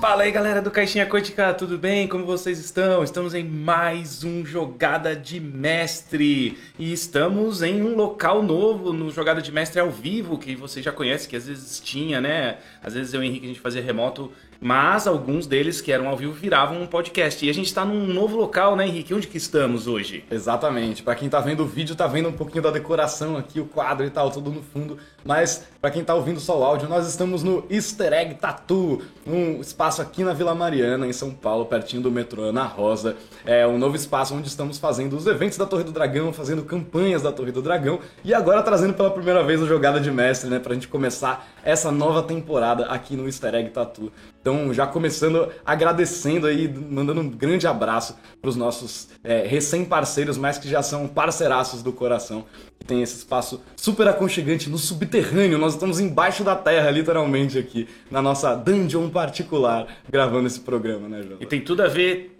Fala aí galera do Caixinha Quântica, tudo bem? Como vocês estão? Estamos em mais um Jogada de Mestre e estamos em um local novo no Jogada de Mestre ao vivo que você já conhece, que às vezes tinha, né? Às vezes eu e o Henrique a gente fazia remoto mas alguns deles que eram ao vivo viravam um podcast. E a gente está num novo local, né, Henrique? Onde que estamos hoje? Exatamente. Para quem tá vendo o vídeo, tá vendo um pouquinho da decoração aqui, o quadro e tal, tudo no fundo. Mas para quem tá ouvindo só o áudio, nós estamos no Easter Egg Tattoo, um espaço aqui na Vila Mariana, em São Paulo, pertinho do metrô Ana Rosa. É um novo espaço onde estamos fazendo os eventos da Torre do Dragão, fazendo campanhas da Torre do Dragão e agora trazendo pela primeira vez o Jogada de Mestre, né, pra gente começar essa nova temporada aqui no Easter Egg Tattoo. Então, já começando agradecendo aí, mandando um grande abraço para os nossos é, recém-parceiros, mas que já são parceiraços do coração, que tem esse espaço super aconchegante no subterrâneo. Nós estamos embaixo da terra, literalmente, aqui, na nossa dungeon particular, gravando esse programa, né, João? E tem tudo a ver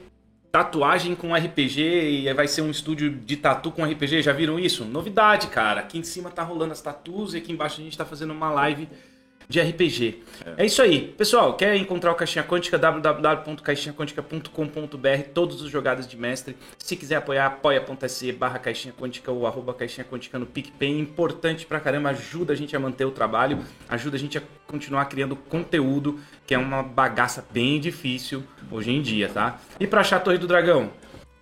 tatuagem com RPG e vai ser um estúdio de tatu com RPG. Já viram isso? Novidade, cara. Aqui em cima tá rolando as tatus e aqui embaixo a gente tá fazendo uma live de RPG. É. é. isso aí. Pessoal, quer encontrar o Caixinha Quântica? www.caixinhaquântica.com.br Todos os jogadas de mestre. Se quiser apoiar, apoia.se barra Caixinha Quântica ou arroba Caixinha Quântica no PicPay. Importante pra caramba, ajuda a gente a manter o trabalho, ajuda a gente a continuar criando conteúdo, que é uma bagaça bem difícil hoje em dia, tá? E pra achar a Torre do Dragão?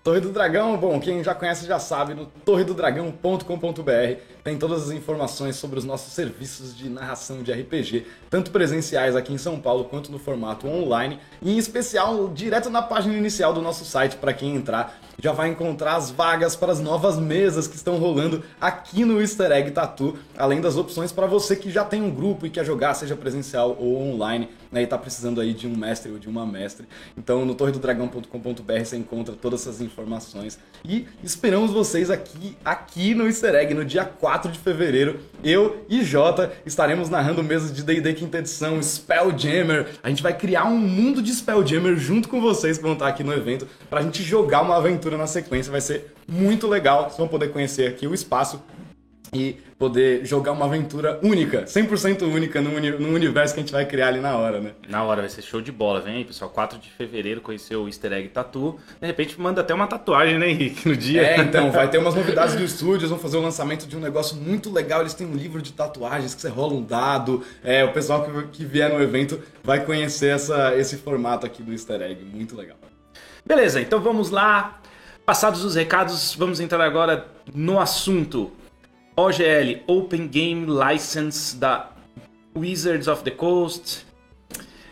Torre do Dragão, bom, quem já conhece já sabe, no torredodragão.com.br tem todas as informações sobre os nossos serviços de narração de RPG, tanto presenciais aqui em São Paulo quanto no formato online, e em especial direto na página inicial do nosso site para quem entrar já vai encontrar as vagas para as novas mesas que estão rolando aqui no Easter Egg Tattoo, além das opções para você que já tem um grupo e quer jogar, seja presencial ou online, né, e está precisando aí de um mestre ou de uma mestre. Então no torredodragão.com.br você encontra todas essas informações e esperamos vocês aqui aqui no Easter Egg no dia 4 de fevereiro. Eu e Jota estaremos narrando mesas de D&D quinta edição, Spelljammer. A gente vai criar um mundo de Spelljammer junto com vocês que vão estar aqui no evento para a gente jogar uma aventura aventura na sequência. Vai ser muito legal. Vocês vão poder conhecer aqui o espaço e poder jogar uma aventura única, 100% única no, uni no universo que a gente vai criar ali na hora, né? Na hora, vai ser show de bola. Vem aí, pessoal, 4 de fevereiro, conheceu o Easter Egg Tattoo. De repente manda até uma tatuagem, né, Henrique, no dia. É, então, vai ter umas novidades do estúdio, eles vão fazer o lançamento de um negócio muito legal. Eles têm um livro de tatuagens que você rola um dado. É, o pessoal que, que vier no evento vai conhecer essa, esse formato aqui do Easter Egg. Muito legal. Beleza, então vamos lá. Passados os recados, vamos entrar agora no assunto. OGL, Open Game License da Wizards of the Coast.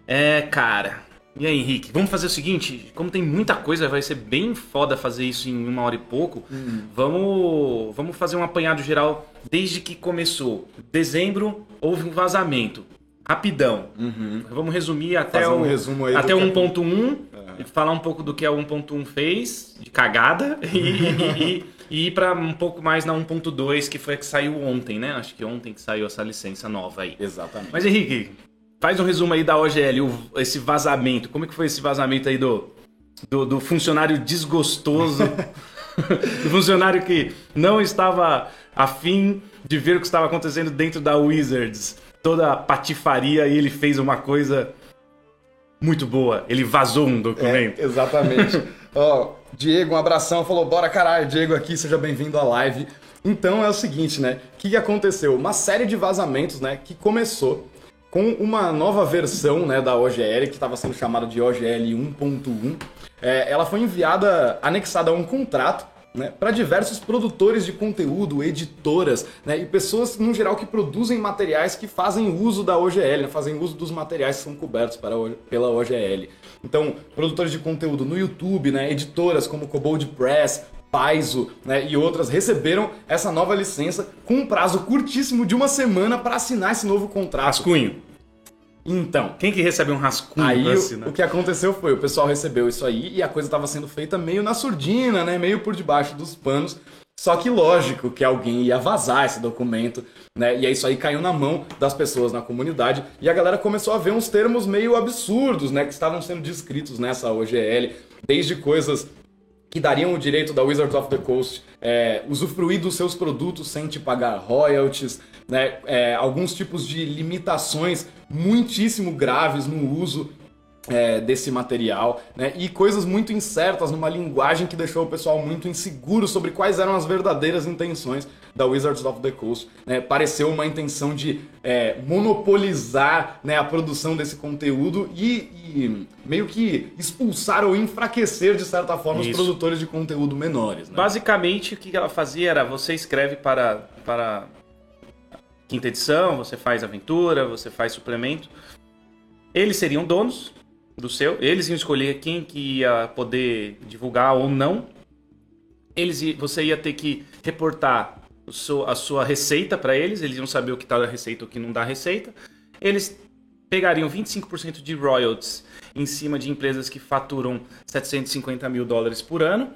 É, cara. E aí, Henrique? Vamos fazer o seguinte: como tem muita coisa, vai ser bem foda fazer isso em uma hora e pouco. Hum. Vamos, vamos fazer um apanhado geral desde que começou. Dezembro houve um vazamento. Rapidão. Uhum. Vamos resumir até um o até 1.1 e falar um pouco do que a 1.1 fez, de cagada, e, e, e ir para um pouco mais na 1.2, que foi a que saiu ontem, né? Acho que ontem que saiu essa licença nova aí. Exatamente. Mas Henrique, faz um resumo aí da OGL, o, esse vazamento. Como é que foi esse vazamento aí do, do, do funcionário desgostoso, do funcionário que não estava afim de ver o que estava acontecendo dentro da Wizards? Toda a patifaria e ele fez uma coisa muito boa. Ele vazou um documento. É, exatamente. Ó, Diego, um abração. Falou, bora caralho, Diego aqui, seja bem-vindo à live. Então é o seguinte, né? O que, aconteceu? Uma série de vazamentos, né? Que começou com uma nova versão né, da OGL, que estava sendo chamada de OGL 1.1. É, ela foi enviada, anexada a um contrato né, para diversos produtores de conteúdo, editoras né, e pessoas no geral que produzem materiais que fazem uso da OGL, né, fazem uso dos materiais que são cobertos para, pela OGL. Então, produtores de conteúdo no YouTube, né, editoras como Cobold Press, Paizo né, e outras receberam essa nova licença com um prazo curtíssimo de uma semana para assinar esse novo contrato. Rascunho. Então. Quem que recebe um rascunho aí, o, o que aconteceu foi, o pessoal recebeu isso aí e a coisa estava sendo feita meio na surdina, né? Meio por debaixo dos panos. Só que lógico que alguém ia vazar esse documento, né? E aí isso aí caiu na mão das pessoas na comunidade e a galera começou a ver uns termos meio absurdos, né? Que estavam sendo descritos nessa OGL, desde coisas que dariam o direito da Wizards of the Coast é, usufruir dos seus produtos sem te pagar royalties, né? É, alguns tipos de limitações muitíssimo graves no uso é, desse material, né? E coisas muito incertas numa linguagem que deixou o pessoal muito inseguro sobre quais eram as verdadeiras intenções da Wizards of the Coast. Né? Pareceu uma intenção de é, monopolizar né, a produção desse conteúdo e, e, meio que expulsar ou enfraquecer, de certa forma, Isso. os produtores de conteúdo menores. Né? Basicamente, o que ela fazia era você escreve para, para quinta edição, você faz aventura, você faz suplemento. Eles seriam donos do seu, eles iam escolher quem que ia poder divulgar ou não. Eles, você ia ter que reportar a sua receita para eles, eles iam saber o que está na receita e o que não dá receita. Eles pegariam 25% de royalties em cima de empresas que faturam 750 mil dólares por ano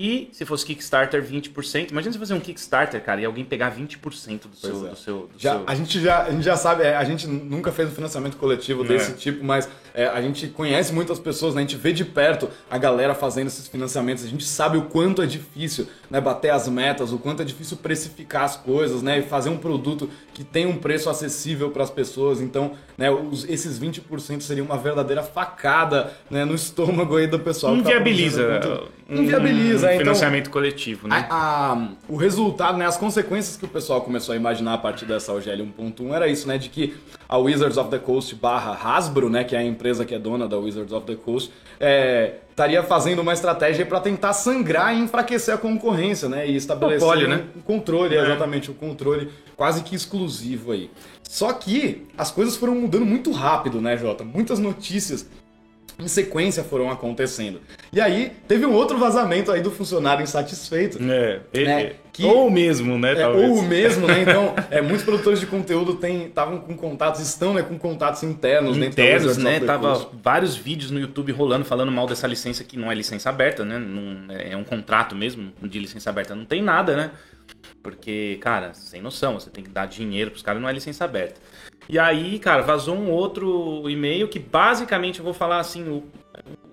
e se fosse Kickstarter, 20%. Imagina você fazer um Kickstarter, cara, e alguém pegar 20% do seu, é. do seu, do já, seu... A, gente já, a gente já sabe, é, a gente nunca fez um financiamento coletivo desse é. tipo, mas é, a gente conhece muitas pessoas, né? a gente vê de perto a galera fazendo esses financiamentos, a gente sabe o quanto é difícil né, bater as metas, o quanto é difícil precificar as coisas, né? E fazer um produto que tem um preço acessível para as pessoas. Então, né, os, esses 20% seria uma verdadeira facada né, no estômago aí do pessoal. Tá inviabiliza. Tá inviabiliza, um, um financiamento coletivo, né? A, a, o resultado, né, as consequências que o pessoal começou a imaginar a partir dessa OGL 1.1 era isso, né? De que a Wizards of the Coast barra Hasbro, né? Que é a empresa que é dona da Wizards of the Coast, é, estaria fazendo uma estratégia para tentar sangrar e enfraquecer a concorrência, né? E estabelecer né? um controle, é. exatamente, o um controle quase que exclusivo aí. Só que as coisas foram mudando muito rápido, né, Jota? Muitas notícias em sequência foram acontecendo. E aí, teve um outro vazamento aí do funcionário insatisfeito. É, ele, né, que, ou mesmo, né? É, ou o mesmo, né? Então, é, muitos produtores de conteúdo estavam com contatos, estão né, com contatos internos. Internos, né? Tava vários vídeos no YouTube rolando falando mal dessa licença que não é licença aberta, né? Não, é um contrato mesmo de licença aberta, não tem nada, né? Porque, cara, sem noção, você tem que dar dinheiro pros caras, não é licença aberta. E aí, cara, vazou um outro e-mail que basicamente eu vou falar assim, o,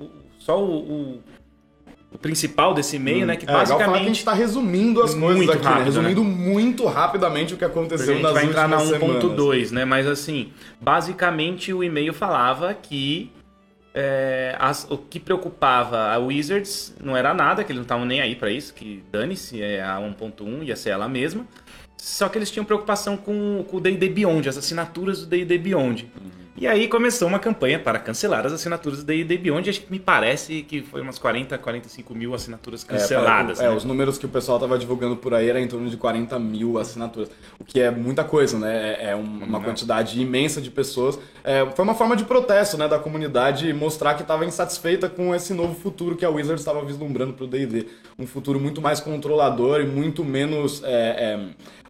o, só o, o, principal desse e-mail, hum. né? Que é, basicamente. Falar que a gente está resumindo as coisas aqui, né? rápido, né? Resumindo né? muito rapidamente o que aconteceu nas últimas semanas. A gente vai entrar na 1.2, né? Mas assim, basicamente o e-mail falava que é, as, o que preocupava a Wizards não era nada, que eles não estavam nem aí para isso, que dane-se, é, a 1.1 ia ser ela mesma. Só que eles tinham preocupação com, com o D&D Beyond, as assinaturas do D&D Beyond. Uhum. E aí começou uma campanha para cancelar as assinaturas do D&D Beyond. Acho que me parece que foi umas 40, 45 mil assinaturas canceladas. É, é né? os números que o pessoal estava divulgando por aí era em torno de 40 mil assinaturas. O que é muita coisa, né? É, é uma quantidade imensa de pessoas. É, foi uma forma de protesto né, da comunidade mostrar que estava insatisfeita com esse novo futuro que a Wizard estava vislumbrando para o D&D. Um futuro muito mais controlador e muito menos é, é,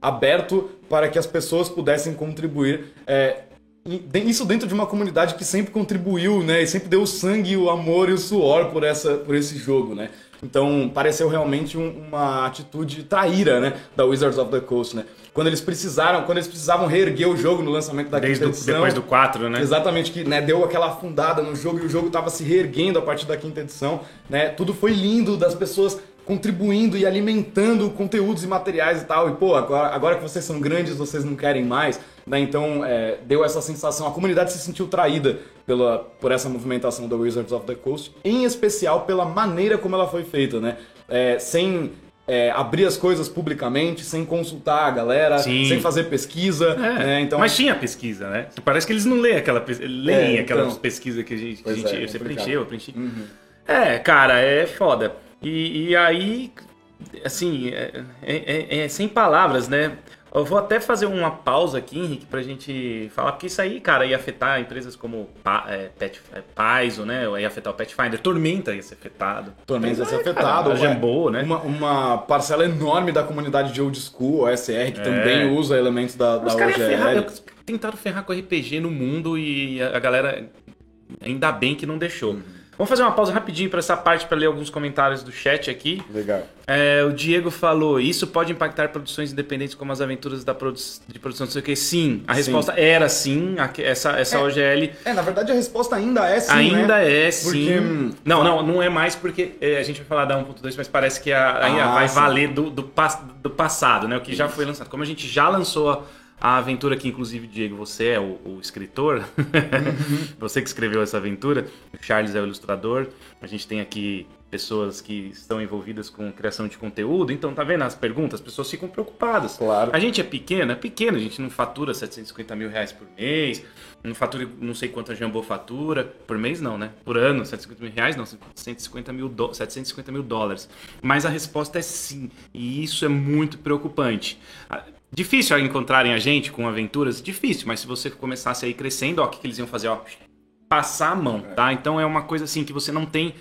aberto para que as pessoas pudessem contribuir é, isso dentro de uma comunidade que sempre contribuiu, né? E sempre deu o sangue, o amor e o suor por, essa, por esse jogo, né? Então pareceu realmente um, uma atitude traíra, né? Da Wizards of the Coast, né? Quando eles precisaram, quando eles precisavam reerguer o jogo no lançamento da quinta edição. Depois do 4, né? Exatamente, que né, deu aquela afundada no jogo e o jogo estava se reerguendo a partir da quinta edição, né? Tudo foi lindo das pessoas contribuindo e alimentando conteúdos e materiais e tal. E, pô, agora, agora que vocês são grandes, vocês não querem mais. Né? Então, é, deu essa sensação. A comunidade se sentiu traída pela, por essa movimentação da Wizards of the Coast, em especial pela maneira como ela foi feita, né? É, sem é, abrir as coisas publicamente, sem consultar a galera, Sim. sem fazer pesquisa. É, né? então... Mas tinha pesquisa, né? Parece que eles não leem aquela leem é, aquela então... pesquisa que a gente, que a gente é, você preencheu, eu preenchi. Uhum. É, cara, é foda. E, e aí, assim, é, é, é, sem palavras, né? Eu vou até fazer uma pausa aqui, Henrique, pra gente falar, porque isso aí, cara, ia afetar empresas como é, Pet, é, Paizo, né? Ia afetar o Petfinder, Tormenta ia ser afetado. Tormenta ia ser afetado. a Jambô, né? Uma, uma, parcela enorme da comunidade de Old School, OSR, que é. também usa elementos da, da OGL. Ferrar, tentaram ferrar com RPG no mundo e a galera, ainda bem que não deixou. Uhum. Vamos fazer uma pausa rapidinho para essa parte para ler alguns comentários do chat aqui. Legal. É, o Diego falou: Isso pode impactar produções independentes como as aventuras da produ de produção, não sei o que. Sim, a resposta sim. era sim. essa essa é, OGL. É, na verdade a resposta ainda é sim. Ainda né? é sim. Porque... Não, não, não é mais porque é, a gente vai falar da 1.2, mas parece que a, ainda ah, vai sim. valer do, do, do, passado, né? O que já foi lançado. Como a gente já lançou a A aventura que, inclusive, Diego, você é o, o escritor, você que escreveu essa aventura, o Charles é o ilustrador, a gente tem aqui pessoas que estão envolvidas com criação de conteúdo, então tá vendo as perguntas? As pessoas ficam preocupadas. Claro. A gente é pequeno, é pequeno, a gente não fatura 750 mil reais por mês, não fatura não sei quanto a Jumbo fatura, por mês não, né? Por ano, 750 mil reais não, 150 mil do, 750 mil dólares. Mas a resposta é sim, e isso é muito preocupante. Difícil encontrarem a gente com aventuras? Difícil, mas se você começasse aí crescendo, ó, o que, que eles iam fazer? Ó, passar a mão, tá? Então é uma coisa assim que você não tem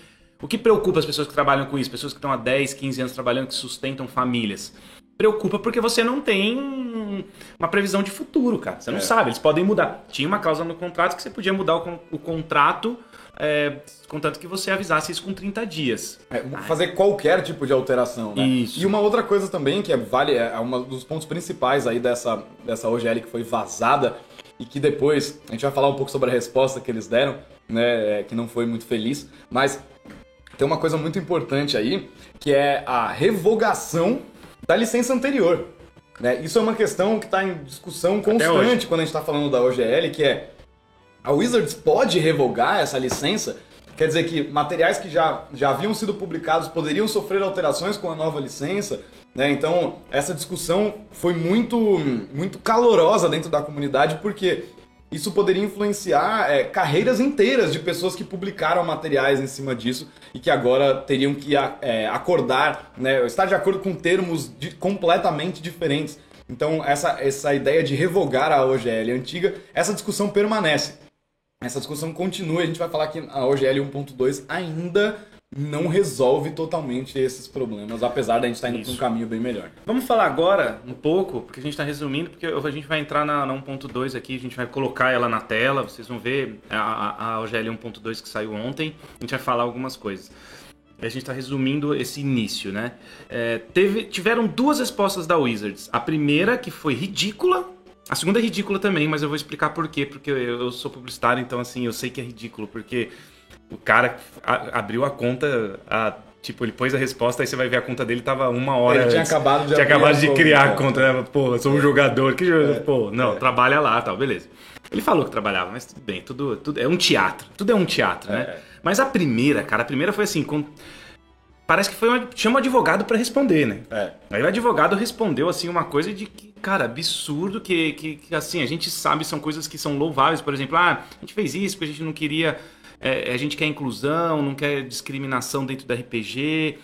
o que preocupa as pessoas que trabalham com isso? Pessoas que estão há 10, 15 anos trabalhando, que sustentam famílias. Preocupa porque você não tem uma previsão de futuro, cara. Você não é. sabe, eles podem mudar. Tinha uma cláusula no contrato que você podia mudar o, o contrato, é, contanto que você avisasse isso com 30 dias. É, fazer qualquer tipo de alteração, né? Isso. E uma outra coisa também que é, vale, é um dos pontos principais aí dessa, dessa OGL que foi vazada e que depois a gente vai falar um pouco sobre a resposta que eles deram, né, é, que não foi muito feliz, mas tem uma coisa muito importante aí, que é a revogação da licença anterior. Né? Isso é uma questão que está em discussão constante quando a gente está falando da OGL, que é a Wizards pode revogar essa licença, quer dizer que materiais que já, já haviam sido publicados poderiam sofrer alterações com a nova licença. Né? Então, essa discussão foi muito, muito calorosa dentro da comunidade, porque isso poderia influenciar é, carreiras inteiras de pessoas que publicaram materiais em cima disso e que agora teriam que é, acordar, né, estar de acordo com termos de, completamente diferentes. Então, essa, essa ideia de revogar a OGL antiga, essa discussão permanece. Essa discussão continua, a gente vai falar que a OGL 1.2 ainda não resolve totalmente esses problemas, apesar da gente estar indo para um caminho bem melhor. Vamos falar agora um pouco, porque a gente está resumindo, porque a gente vai entrar na, na 1.2 aqui, a gente vai colocar ela na tela, vocês vão ver a, a OGL 1.2 que saiu ontem, a gente vai falar algumas coisas. A gente está resumindo esse início, né? É, teve, tiveram duas respostas da Wizards. A primeira, que foi ridícula, a segunda é ridícula também, mas eu vou explicar por quê, porque eu, sou publicitário, então assim, eu sei que é ridículo, porque o cara abriu a conta, a, tipo, ele pôs a resposta, aí você vai ver a conta dele tava uma hora. Ele tinha antes, acabado de, tinha acabado de criar a conta, né? Pô, sou um é. jogador, que é. pô, não, é. trabalha lá tal, beleza. Ele falou que trabalhava, mas tudo bem, tudo, tudo é um teatro, tudo é um teatro, né? É. Mas a primeira, cara, a primeira foi assim, com, parece que foi uma, tinha um advogado para responder, né? É. Aí o advogado respondeu assim uma coisa de que, cara, absurdo que, que, que, assim, a gente sabe são coisas que são louváveis, por exemplo, ah, a gente fez isso porque a gente não queria é, a gente quer inclusão, não quer discriminação dentro do RPG.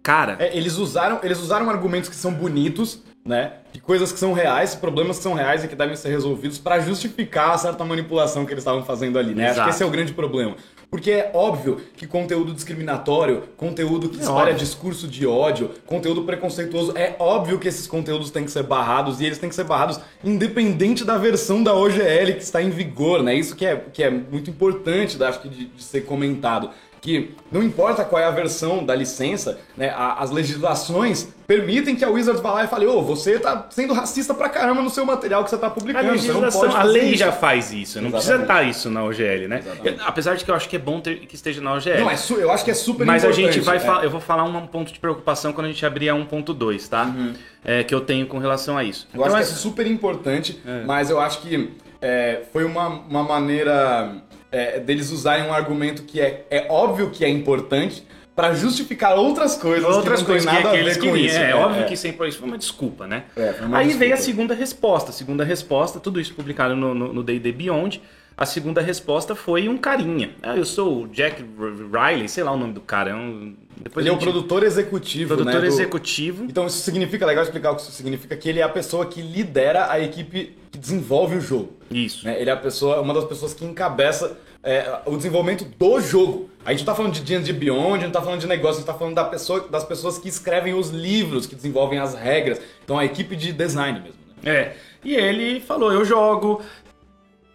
Cara. É, eles, usaram, eles usaram argumentos que são bonitos, né? De coisas que são reais, problemas que são reais e que devem ser resolvidos para justificar a certa manipulação que eles estavam fazendo ali, né? Exato. Acho que esse é o grande problema. Porque é óbvio que conteúdo discriminatório, conteúdo que é espalha óbvio. discurso de ódio, conteúdo preconceituoso, é óbvio que esses conteúdos têm que ser barrados e eles têm que ser barrados independente da versão da OGL que está em vigor, né? Isso que é, que é muito importante, acho que, de, de ser comentado que não importa qual é a versão da licença, né, as legislações permitem que a Wizards vá lá e fale, ô, oh, você tá sendo racista pra caramba no seu material que você tá publicando. A, legislação, a lei isso. já faz isso, não precisa estar isso na OGL, né? Apesar de que eu acho que é bom ter, que esteja na OGL. Não, é eu acho que é super Mas importante. Mas a gente vai é. eu vou falar um ponto de preocupação quando a gente abrir a 1.2, tá? Uhum. É, que eu tenho com relação a isso. Eu então, acho que é super importante, é. mas eu acho que é, foi uma, uma maneira é, deles usarem um argumento que é, é óbvio que é importante para justificar outras coisas outras que não coisas nada que, a ver com isso. É, é óbvio é. que sempre isso foi uma desculpa, né? É, uma Aí desculpa. veio a segunda resposta. A segunda resposta, tudo isso publicado no D&D Beyond. A segunda resposta foi um carinha. Ah, eu sou o Jack Riley, sei lá o nome do cara. É um... Depois ele é o produtor executivo, Produtor né, executivo. Então isso significa, legal explicar o que isso significa, que ele é a pessoa que lidera a equipe que desenvolve o jogo. Isso. Né? Ele é a pessoa, uma das pessoas que encabeça é, o desenvolvimento do jogo. A gente não tá falando de D&D Beyond, a gente não tá falando de negócio, a gente tá falando da pessoa, das pessoas que escrevem os livros, que desenvolvem as regras. Então a equipe de design mesmo. Né? É. E ele falou, eu jogo,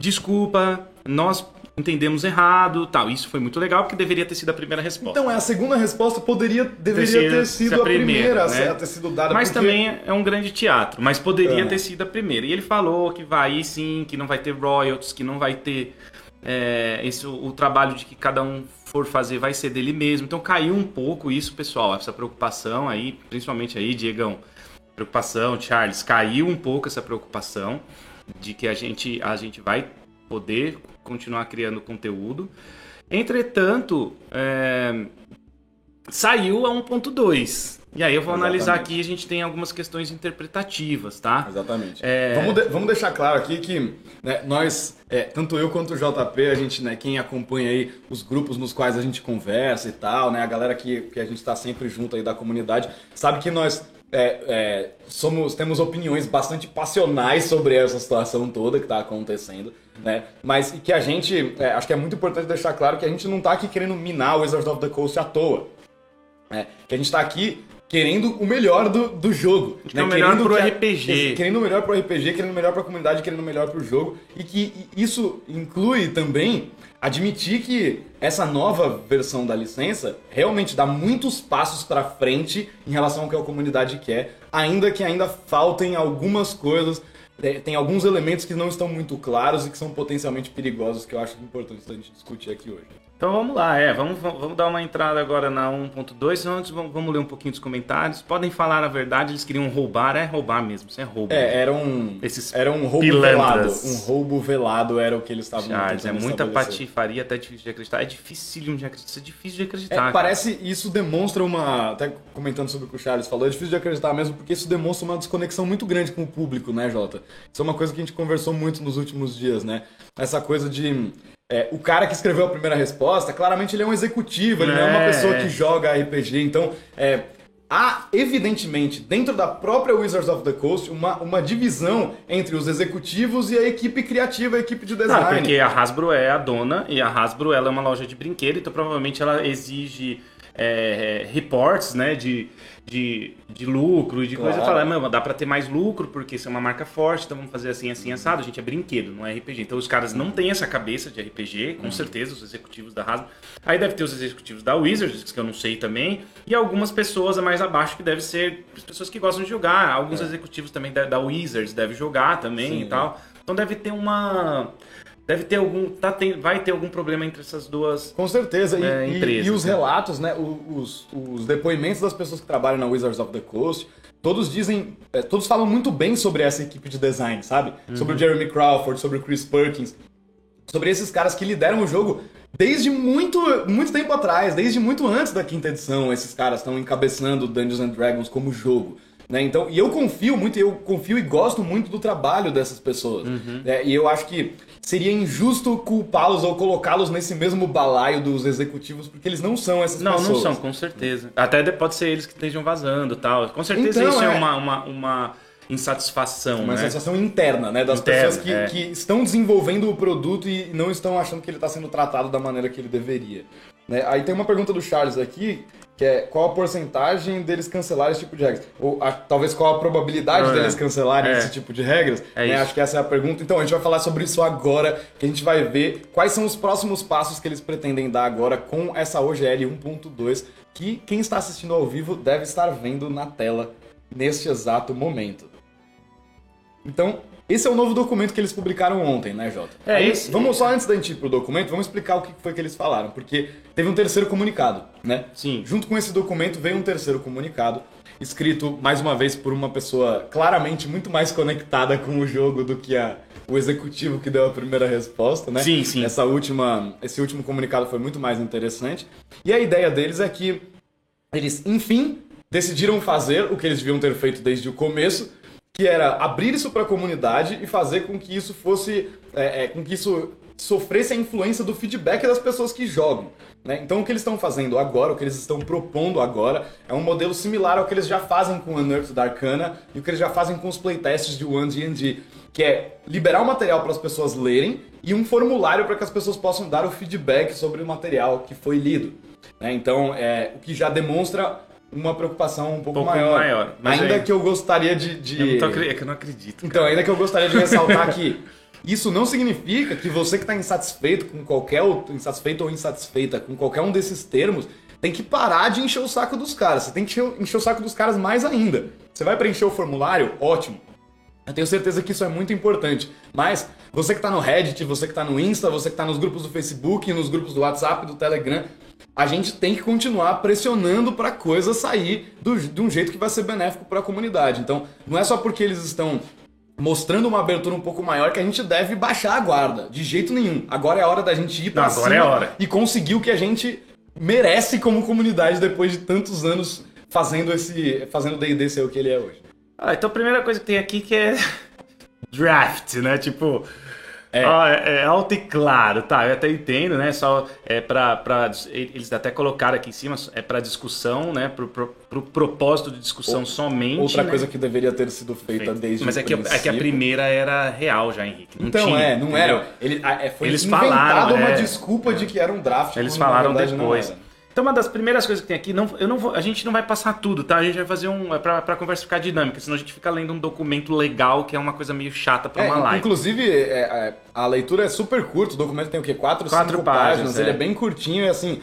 desculpa, nós entendemos errado, tal. Isso foi muito legal porque deveria ter sido a primeira resposta. Então, é, a segunda resposta poderia deveria ter sido a primeira, a, primeira né? ter sido dada. Mas porque... também é um grande teatro, mas poderia é. ter sido a primeira. E ele falou que vai sim, que não vai ter royalties, que não vai ter é, esse, o trabalho de que cada um for fazer vai ser dele mesmo. Então caiu um pouco isso, pessoal, essa preocupação aí, principalmente aí, Diegão. preocupação, Charles, caiu um pouco essa preocupação de que a gente, a gente vai poder continuar criando conteúdo. Entretanto, é, saiu a 1.2. E aí eu vou Exatamente. analisar aqui, a gente tem algumas questões interpretativas, tá? Exatamente. É... Vamos, de, vamos deixar claro aqui que né, nós, é, tanto eu quanto o JP, a gente, né, quem acompanha aí os grupos nos quais a gente conversa e tal, né, a galera que, que a gente está sempre junto aí da comunidade, sabe que nós é, é, somos, temos opiniões bastante passionais sobre essa situação toda que está acontecendo, né? Mas que a gente, é, acho que é muito importante deixar claro que a gente não está aqui querendo minar o Wizards of the Coast à toa. Né? Que a gente está aqui querendo o melhor do, do jogo. Né? o melhor querendo pro RPG. querendo o melhor pro RPG, querendo o melhor pra comunidade, querendo o melhor pro jogo. E que isso inclui também admitir que essa nova versão da licença realmente dá muitos passos para frente em relação ao que a comunidade quer, ainda que ainda faltem algumas coisas, é, tem alguns elementos que não estão muito claros e que são potencialmente perigosos que eu acho importante a gente discutir aqui hoje. Então vamos lá, é, vamos, vamos dar uma entrada agora na 1.2, antes vamos, vamos, ler um pouquinho dos comentários. Podem falar a verdade, eles queriam roubar, é roubar mesmo, isso é roubo. É, era um, Esses era um roubo pilantras. velado. Um roubo velado era o que eles estavam Charles, é muita patifaria, até difícil de acreditar. É difícil de acreditar, é difícil de acreditar. É, parece, isso demonstra uma, até comentando sobre o que o Charles falou, é difícil de acreditar mesmo, porque isso demonstra uma desconexão muito grande com o público, né, Jota? Isso é uma coisa que a gente conversou muito nos últimos dias, né? Essa coisa de é, o cara que escreveu a primeira resposta, claramente ele é um executivo, ele é. não é uma pessoa que joga RPG. Então, é, há, evidentemente, dentro da própria Wizards of the Coast, uma, uma divisão entre os executivos e a equipe criativa, a equipe de design. Não, porque a Hasbro é a dona e a Hasbro ela é uma loja de brinquedo, então provavelmente ela exige é, reports, né, de, de, de lucro e de claro. coisa. Falar, mano, dá para ter mais lucro porque isso é uma marca forte, então vamos fazer assim, assim, assado. A gente é brinquedo, não é RPG. Então os caras não têm essa cabeça de RPG, com uhum. certeza, os executivos da Hasbro. Aí deve ter os executivos da Wizards, que eu não sei também, e algumas pessoas mais abaixo que deve ser as pessoas que gostam de jogar. Alguns é. executivos também da, da Wizards devem jogar também Sim, e tal. Então deve ter uma deve ter algum. Tá, tem, vai ter algum problema entre essas duas Com certeza. E, é, empresas, e, e os né? relatos, né? Os, os depoimentos das pessoas que trabalham na Wizards of the Coast. Todos dizem, é, todos falam muito bem sobre essa equipe de design, sabe? Uhum. Sobre o Jeremy Crawford, sobre o Chris Perkins, sobre esses caras que lideram o jogo desde muito, muito tempo atrás, desde muito antes da quinta edição. Esses caras estão encabeçando Dungeons and Dragons como jogo. Né? Então, e eu confio muito, eu confio e gosto muito do trabalho dessas pessoas. Uhum. É, e eu acho que seria injusto culpá-los ou colocá-los nesse mesmo balaio dos executivos, porque eles não são essas não, pessoas. Não, não são, com certeza. Até pode ser eles que estejam vazando tal. Com certeza então, isso é, é uma, uma, uma insatisfação. Uma né? sensação interna, né? Das interna, pessoas que, é. que estão desenvolvendo o produto e não estão achando que ele está sendo tratado da maneira que ele deveria. Né? Aí tem uma pergunta do Charles aqui, que é qual a porcentagem deles cancelarem esse tipo de regras? Ou a, talvez qual a probabilidade é. deles cancelarem é. esse tipo de regras? É né? Acho que essa é a pergunta. Então, a gente vai falar sobre isso agora, que a gente vai ver quais são os próximos passos que eles pretendem dar agora com essa OGL 1.2, que quem está assistindo ao vivo deve estar vendo na tela neste exato momento. Então, esse é o novo documento que eles publicaram ontem, né, Jota? É Aí, esse. Vamos só antes da gente ir pro documento, vamos explicar o que foi que eles falaram, porque teve um terceiro comunicado, né? Sim. Junto com esse documento veio um terceiro comunicado, escrito mais uma vez por uma pessoa claramente muito mais conectada com o jogo do que a, o executivo que deu a primeira resposta, né? Sim, sim. Essa última, esse último comunicado foi muito mais interessante. E a ideia deles é que eles, enfim, decidiram fazer o que eles deviam ter feito desde o começo, que era abrir isso para a comunidade e fazer com que isso fosse, é, é, com que isso sofresse a influência do feedback das pessoas que jogam. Né? Então o que eles estão fazendo agora, o que eles estão propondo agora, é um modelo similar ao que eles já fazem com o Unearthed Arcana e o que eles já fazem com os playtests de One D&D, que é liberar o material para as pessoas lerem e um formulário para que as pessoas possam dar o feedback sobre o material que foi lido. Né? Então, é, o que já demonstra uma preocupação um pouco, um pouco maior. maior. ainda que eu gostaria de. de... Eu tô, é que eu não acredito. Então, ainda que eu gostaria de ressaltar que isso não significa que você que está insatisfeito com qualquer outro, insatisfeito ou insatisfeita com qualquer um desses termos, tem que parar de encher o saco dos caras. Você tem que encher o saco dos caras mais ainda. Você vai preencher o formulário? Ótimo. Eu tenho certeza que isso é muito importante. Mas você que está no Reddit, você que está no Insta, você que está nos grupos do Facebook, nos grupos do WhatsApp, do Telegram, a gente tem que continuar pressionando para a coisa sair do, de um jeito que vai ser benéfico para a comunidade. Então, não é só porque eles estão mostrando uma abertura um pouco maior que a gente deve baixar a guarda, de jeito nenhum. Agora é a hora da gente ir para cima é a hora. e conseguir o que a gente merece como comunidade depois de tantos anos fazendo esse fazendo D&D ser o que ele é hoje. Ah, então a primeira coisa que tem aqui que é draft, né? Tipo, É. é, é alto e claro, tá? Eu até entendo, né? Só é pra- eles até colocaram aqui em cima é para discussão, né? Pro, pro, pro propósito de discussão Ou- somente. Outra né? coisa que deveria ter sido feita desde Mas o é que, é que a princípio. primeira era real já, Henrique. Não Então, tinha, é, não entendeu? era. Ele, é, foi Eles inventada falaram, uma é. desculpa de que era um draft. Eles falaram depois. Então, uma das primeiras coisas que tem aqui, não, eu não vou, a gente não vai passar tudo, tá? A gente vai fazer um. É pra, pra conversa ficar dinâmica, senão a gente fica lendo um documento legal, que é uma coisa meio chata pra É, uma live. inclusive, é, é, a leitura é super curta, o documento tem o quê? Quatro, Quatro cinco páginas, páginas, é. ele é bem curtinho e assim.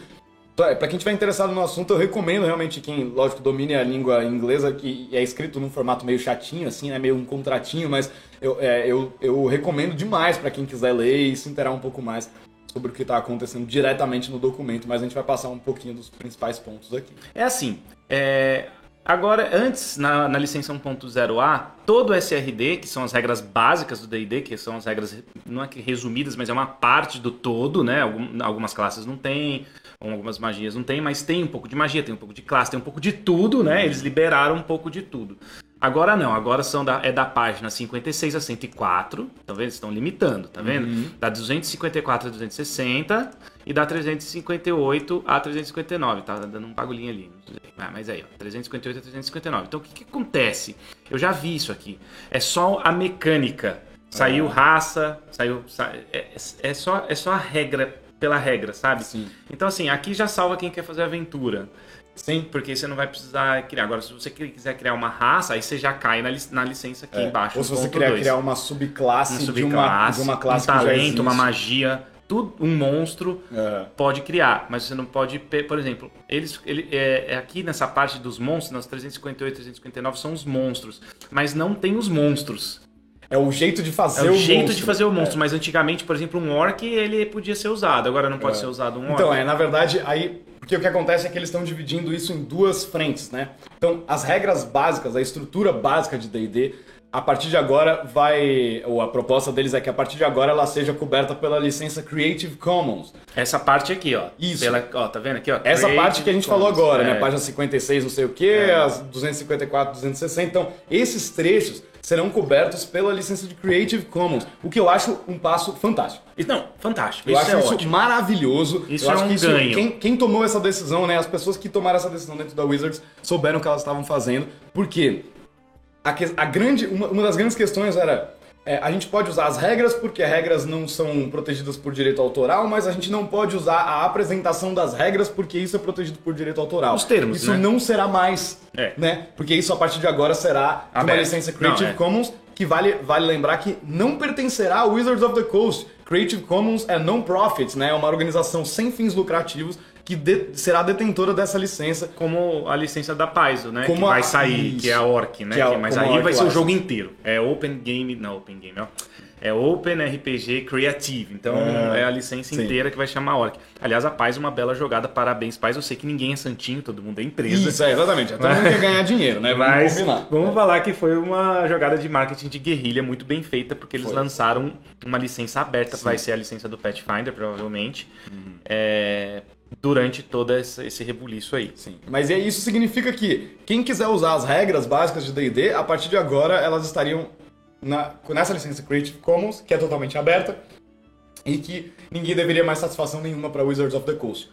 Pra quem tiver interessado no assunto, eu recomendo realmente quem, lógico, domine a língua inglesa, que é escrito num formato meio chatinho, assim, né? Meio um contratinho, mas eu, é, eu, eu recomendo demais pra quem quiser ler e se inteirar um pouco mais sobre o que tá acontecendo diretamente no documento, mas a gente vai passar um pouquinho dos principais pontos aqui. É assim, é, agora, antes, na, na licença 1.0A, todo SRD, que são as regras básicas do D&D, que são as regras, não é que resumidas, mas é uma parte do todo, né? Algum- algumas classes não tem, algumas magias não tem, mas tem um pouco de magia, tem um pouco de classe, tem um pouco de tudo, né? Eles liberaram um pouco de tudo. Agora não, agora são da, é da página 56 a 104, tá vendo? Estão limitando, tá vendo? Da 254 a 260 e da 358 a 359, tá dando um bagulhinho ali. Ah, mas aí, ó, 358 a 359. Então o que, que acontece? Eu já vi isso aqui. É só a mecânica. Saiu raça, saiu. sa- é, é só, é só a regra pela regra, sabe? Sim. Então, assim, aqui já salva quem quer fazer aventura. Sim. Porque você não vai precisar criar. Agora, se você quiser criar uma raça, aí você já cai na, lic- na licença aqui É. embaixo. Ou se você quiser criar uma subclasse, uma de, uma, subclasse, de uma classe um talento, uma magia, tudo, um monstro É. pode criar, mas você não pode, por exemplo, eles, ele, é, é aqui nessa parte dos monstros, nas 358 359 são os monstros, mas não tem os monstros. É o jeito de fazer É o, o jeito monstro. de fazer o monstro, mas antigamente, por exemplo, um orc, ele podia ser usado, agora não pode ser usado um orc. Então, é, na verdade, aí. Porque o que acontece é que eles estão dividindo isso em duas frentes, né? Então, as regras básicas, a estrutura básica de DD, a partir de agora vai. Ou a proposta deles é que a partir de agora ela seja coberta pela licença Creative Commons. Essa parte aqui, ó. Isso. Pela, ó, tá vendo aqui, ó? Essa Creative parte que a gente falou Commons. agora, É. né? Página 56, não sei o quê, as 254, 260. Então, esses trechos serão cobertos pela licença de Creative Commons, o que eu acho um passo fantástico. Isso- Não, fantástico. Eu isso acho é isso ótimo. maravilhoso. Isso eu é acho um que ganho. Quem, quem tomou essa decisão, né? As pessoas que tomaram essa decisão dentro da Wizards souberam o que elas estavam fazendo. Porque a, que- a grande, uma, uma das grandes questões era. é, a gente pode usar as regras porque as regras não são protegidas por direito autoral, mas a gente não pode usar a apresentação das regras porque isso é protegido por direito autoral. Os termos, Isso né? não será mais, É. né? Porque isso a partir de agora será de uma licença Creative Não, é. Commons, que vale, vale lembrar que não pertencerá ao Wizards of the Coast. Creative Commons é non-profit, né? É uma organização sem fins lucrativos que de- será detentora dessa licença. Como a licença da Paizo, né? Como que vai a- sair, isso. que é a Orc, né? É a- Que- mas aí vai ser o jogo inteiro. É Open Game, não Open Game, ó. É Open RPG Creative. Então É, é, a licença sim. inteira que vai chamar Orc. Aliás, a Paz uma bela jogada. Parabéns, Paz. Eu sei que ninguém é santinho, todo mundo é empresa. Isso, é, exatamente. Todo mundo quer ganhar dinheiro, né? Vamos Mas combinar. vamos falar que foi uma jogada de marketing de guerrilha muito bem feita, porque eles Foi. lançaram uma licença aberta, vai ser a licença do Pathfinder, provavelmente, Uhum. é, durante todo esse, rebuliço aí. Sim. Mas isso significa que quem quiser usar as regras básicas de D&D, a partir de agora elas estariam na, nessa licença Creative Commons, que é totalmente aberta, e que ninguém deveria mais satisfação nenhuma para Wizards of the Coast.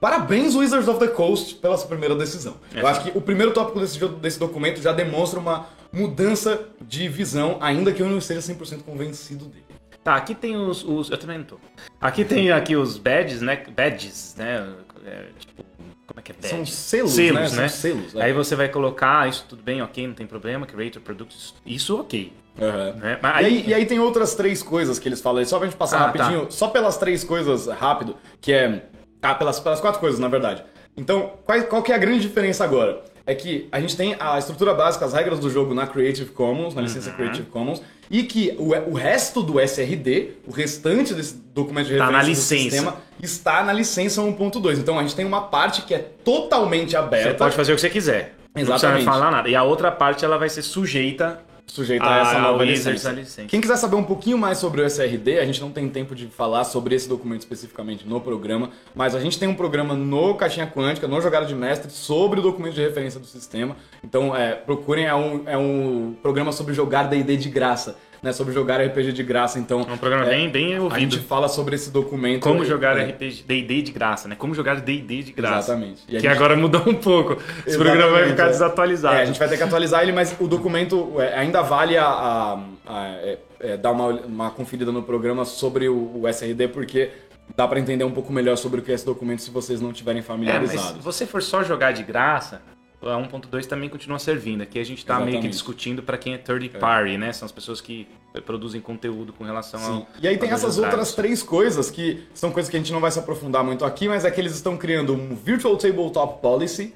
Parabéns, Wizards of the Coast, pela sua primeira decisão. É. Eu acho que o primeiro tópico desse, desse documento já demonstra uma mudança de visão, ainda que eu não esteja 100% convencido dele. Tá, aqui tem os, os- Eu também não tô. Aqui tem aqui os badges, né? Badges, né? É, tipo, como é que é badge? São selos, selos né? né? Selos, é. Aí você vai colocar, ah, isso tudo bem, ok, não tem problema, Creator Products, isso ok. Né? Mas E aí, e aí tem outras três coisas que eles falam, aí, só pra gente passar Ah, rapidinho, só pelas três coisas rápido, que é. Ah, pelas, pelas quatro coisas, na verdade. Então, qual, qual que é a grande diferença agora? é que a gente tem a estrutura básica, as regras do jogo na Creative Commons, na licença Uhum. Creative Commons, e que o, o resto do SRD, o restante desse documento de Tá referência na do licença. sistema, está na licença 1.2. Então a gente tem uma parte que é totalmente aberta. Você pode fazer o que você quiser. Não Exatamente. precisa falar nada. E a outra parte ela vai ser sujeita sujeita a a essa nova licença. licença. Quem quiser saber um pouquinho mais sobre o SRD, a gente não tem tempo de falar sobre esse documento especificamente no programa, mas a gente tem um programa no Caixinha Quântica, no Jogada de Mestre, sobre o documento de referência do sistema. Então, é, procurem, é um, é um programa sobre jogar D&D de graça, né? Sobre jogar RPG de graça. Então, É um programa é, bem, bem a ouvido. gente fala sobre esse documento. Como e- jogar é, RPG D&D de graça, né? Como jogar D&D de graça. Exatamente. E a Que gente- agora mudou um pouco. Esse programa vai Exatamente, ficar é. desatualizado. É, a gente vai ter que atualizar ele, mas o documento é, ainda vale a, a- a- é, dar uma, uma conferida no programa sobre o, o SRD, porque dá pra entender um pouco melhor sobre o que é esse documento se vocês não estiverem É, mas familiarizados. se você for só jogar de graça, a 1.2 também continua servindo. Aqui a gente tá meio que discutindo para quem é third party, né? São as pessoas que produzem conteúdo com relação Sim. ao. E aí tem essas outras três coisas que são coisas que a gente não vai se aprofundar muito aqui, mas é que eles estão criando um Virtual Tabletop Policy,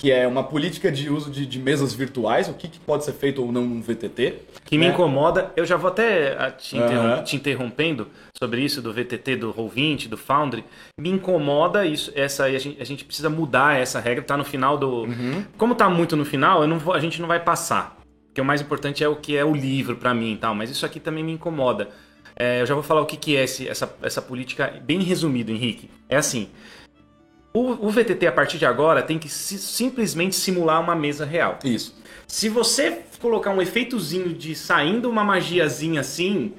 que é uma política de uso de, de mesas virtuais, o que, que pode ser feito ou não num VTT. Que me né? incomoda, eu já vou até ah, te, interrom- Aham. te interrompendo sobre isso do VTT, do Roll20, do Foundry. Me incomoda isso, essa a gente, a gente precisa mudar essa regra, tá no final do. Uhum. Como tá muito no final, vou, a gente não vai passar. Porque o mais importante é o que é o livro pra mim e tal, mas isso aqui também me incomoda. É, eu já vou falar o que, que é esse- essa, essa política, bem resumido, Henrique. É assim. O, o VTT, a partir de agora, tem que si- simplesmente simular uma mesa real. Isso. Se você colocar um efeitozinho de saindo uma magiazinha assim,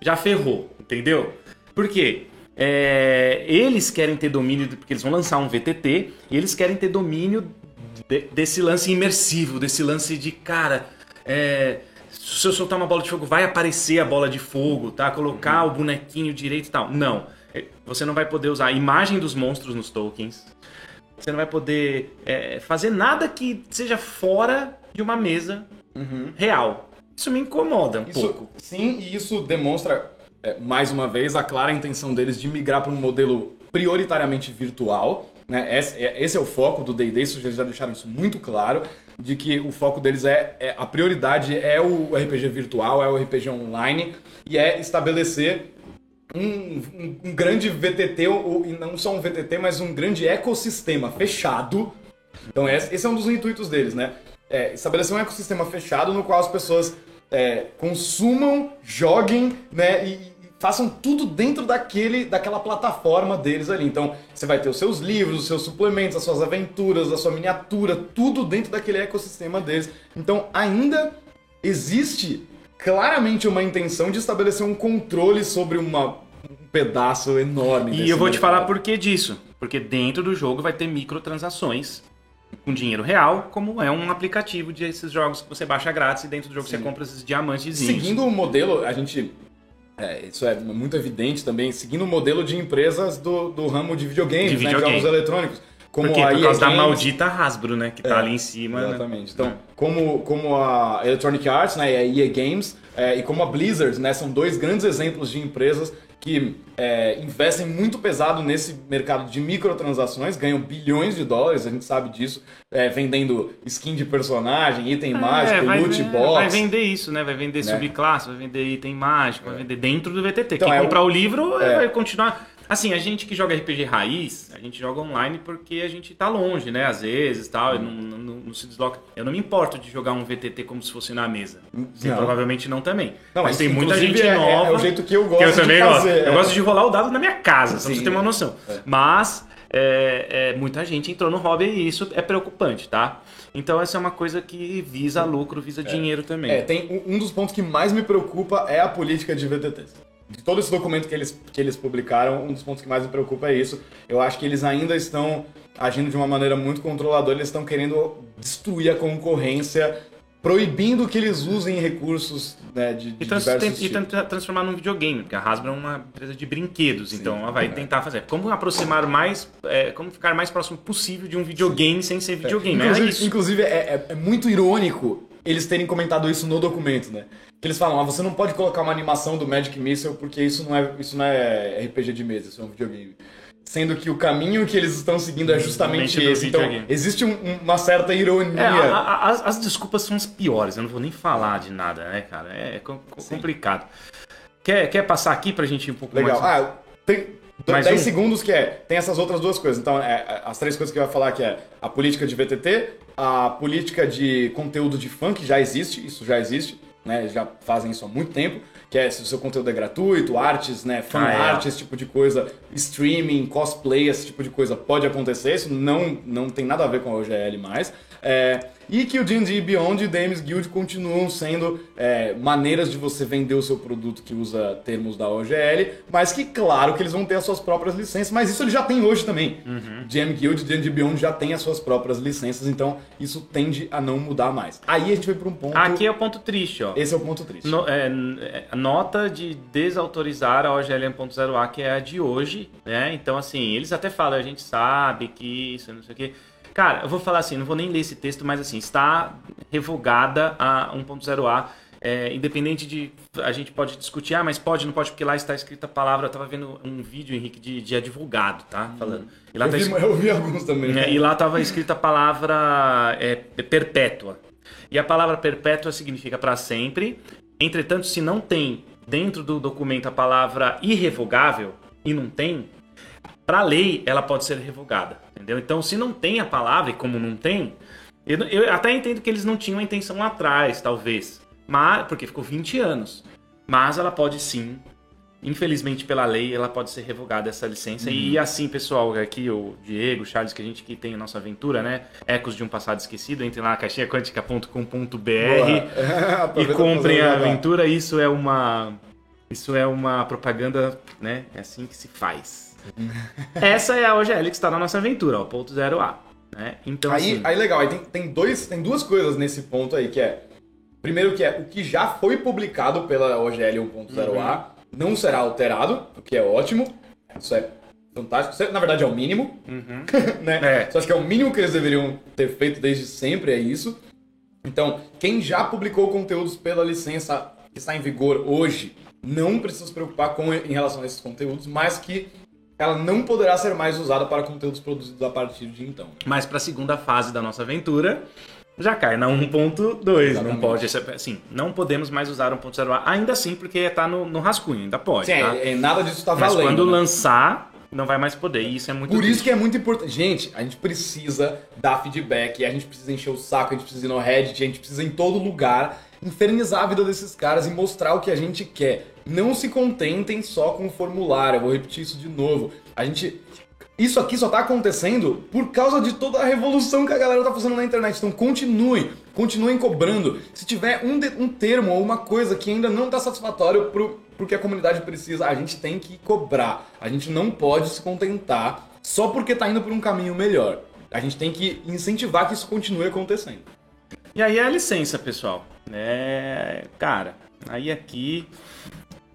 já ferrou, entendeu? Por quê? É, eles querem ter domínio, de- porque eles vão lançar um VTT, e eles querem ter domínio de- desse lance imersivo, desse lance de, cara, é, se eu soltar uma bola de fogo, vai aparecer a bola de fogo, tá? Colocar o bonequinho direito e tal. Não. É, Você não vai poder usar a imagem dos monstros nos tokens. Você não vai poder é, fazer nada que seja fora de uma mesa real. Isso me incomoda um Isso, pouco. Sim, e isso demonstra, é, mais uma vez, a clara intenção deles de migrar para um modelo prioritariamente virtual. Né? Esse, é, esse é o foco do D&D, isso eles já deixaram isso muito claro, de que o foco deles é, é- a prioridade é o RPG virtual, é o RPG online, e é estabelecer um, um- grande VTT, ou, e não só um VTT, mas um grande ecossistema fechado. Então esse é um dos intuitos deles, né? É, estabelecer um ecossistema fechado no qual as pessoas é, consumam, joguem, né? E façam tudo dentro daquele, daquela plataforma deles ali. Então você vai ter os seus livros, os seus suplementos, as suas aventuras, a sua miniatura, tudo dentro daquele ecossistema deles. Então ainda existe claramente uma intenção de estabelecer um controle sobre uma, um pedaço enorme. E eu vou te mercado. falar por que disso. Porque dentro do jogo vai ter microtransações com dinheiro real, como é um aplicativo de esses jogos que você baixa grátis e dentro do jogo Sim. você compra esses diamantes. Seguindo o modelo, a gente. é, isso é muito evidente também, seguindo o modelo de empresas do, do ramo de videogames, De né, videogame. jogos eletrônicos. Como Por quê? Por EA causa da Games, maldita Hasbro, né? Que tá É, ali em cima. né? Exatamente. Então, como, como a Electronic Arts, né, e a EA Games, é, e como a Blizzard, né, são dois grandes exemplos de empresas que é, investem muito pesado nesse mercado de microtransações, ganham bilhões de dólares, a gente sabe disso, é, vendendo skin de personagem, item mágico, É, vai, loot é, box. vai vender isso, né? Vai vender Né? subclasse, vai vender item mágico, vai vender dentro do VTT. Então, Quem é o- comprar o livro é. vai continuar. Assim, a gente que joga RPG raiz, a gente joga online porque a gente tá longe, né? Às vezes tal, não, não- não se desloca. Eu não me importo de jogar um VTT como se fosse na mesa. Você Não. provavelmente não também. Não, mas tem muita gente é- é- nova. é o jeito que eu gosto eu de também gosto. fazer, Eu é. gosto de rolar o dado na minha casa, só pra você ter uma é. noção. É. Mas é, é, muita gente entrou no hobby e isso é preocupante, tá? Então essa é uma coisa que visa lucro, visa dinheiro também. É, tem um, um dos pontos que mais me preocupa é a política de VTTs. De todo esse documento que eles, que eles publicaram, um dos pontos que mais me preocupa é isso. Eu acho que eles ainda estão agindo de uma maneira muito controladora, eles estão querendo destruir a concorrência, proibindo que eles usem recursos né, de, de E, trans- diversos tem- e tipos. tentar transformar num videogame, porque a Hasbro é uma empresa de brinquedos, então ela vai tentar fazer. Como aproximar mais, é, como ficar mais próximo possível de um videogame sem ser videogame. É, Inclusive, isso. inclusive, é, é- é muito irônico eles terem comentado isso no documento, né? Que eles falam, ah, você não pode colocar uma animação do Magic Missile porque isso não é, isso não é RPG de mesa, isso é um videogame. sendo que o caminho que eles estão seguindo é justamente esse. Então, existe um- uma certa ironia. É, a- a- as, as desculpas são as piores, eu não vou nem falar de nada, né, cara? É, co- complicado. Quer, quer passar aqui pra gente ir um pouco Legal. mais? Ah, tem Mais 10 um? segundos que é. Tem essas outras duas coisas. Então, é, é, as três coisas que eu ia falar que é a política de VTT, a política de conteúdo de funk já existe, isso já existe, né? Já fazem isso há muito tempo. Que é se o seu conteúdo é gratuito, artes, né? Fan Ah, é. art, esse tipo de coisa, streaming, cosplay, esse tipo de coisa pode acontecer. Isso não, não tem nada a ver com a OGL mais. É, e que o D&D Beyond e o Dames Guild continuam sendo é, maneiras de você vender o seu produto que usa termos da OGL, mas que claro que eles vão ter as suas próprias licenças, mas isso eles já têm hoje também. DM Guild e D&D Beyond já tem as suas próprias licenças, então isso tende a não mudar mais. Aí a gente vai para um ponto... Aqui é o ponto triste, ó. Esse é o ponto triste. No- é, é, nota de desautorizar a OGL 1.0A, que é a de hoje, né? Então, assim, eles até falam, a gente sabe que isso, não sei o quê. Cara, eu vou falar assim, não vou nem ler esse texto, mas assim, está revogada a 1.0A. é, independente de. A gente pode discutir, ah, mas pode, não pode, porque lá está escrita a palavra. Eu tava vendo um vídeo, Henrique, de, de advogado, tá? Falando. E lá Eu tá vi, eu vi alguns também. é, e lá estava escrita a palavra é, perpétua. E a palavra perpétua significa para sempre. Entretanto, se não tem dentro do documento a palavra irrevogável e não tem, para lei ela pode ser revogada, entendeu? Então, se não tem a palavra e como não tem, eu, eu até entendo que eles não tinham a intenção lá atrás, talvez, mas porque ficou 20 anos. Mas ela pode sim Infelizmente, pela lei, ela pode ser revogada essa licença. E assim, pessoal, aqui o Diego, o Charles, que a gente que tem a nossa aventura, né? Ecos de um passado esquecido, entre lá na caixinhaquântica.com.br e comprem a aventura. Isso é uma isso é uma propaganda, né? É assim que se faz. Essa é a OGL que está na nossa aventura, ó, ponto zero A. Né? Então, Aí, assim, aí legal, aí tem, tem, dois, tem duas coisas nesse ponto aí, que é. Primeiro que é o que já foi publicado pela OGL 1.0A não será alterado, o que é ótimo. Isso é fantástico. Isso é, na verdade é o mínimo. né? É. Só acho que é o mínimo que eles deveriam ter feito desde sempre, é isso. Então, quem já publicou conteúdos pela licença que está em vigor hoje, não precisa se preocupar com em relação a esses conteúdos, mas que ela não poderá ser mais usada para conteúdos produzidos a partir de então. Mas para a segunda fase da nossa aventura, já cai na 1.2. Não pode, assim, não podemos mais usar 1.0A, ainda assim, porque está no, no rascunho, ainda pode. Sim, tá? é, é, nada disso está Mas valendo. quando né? lançar, não vai mais poder. E isso é muito Por isso triste. que é muito importante. Gente, a gente precisa dar feedback, a gente precisa encher o saco, a gente precisa ir no Reddit, a gente precisa ir em todo lugar, infernizar a vida desses caras e mostrar o que a gente quer. Não se contentem só com o formulário, eu vou repetir isso de novo. A gente. Isso aqui só tá acontecendo por causa de toda a revolução que a galera tá fazendo na internet. Então continuem, continuem cobrando. Se tiver um, de- um termo ou uma coisa que ainda não tá satisfatório pro, pro que a comunidade precisa, a gente tem que cobrar. A gente não pode se contentar só porque tá indo por um caminho melhor. A gente tem que incentivar que isso continue acontecendo. E aí é a licença, pessoal. É, cara, aí aqui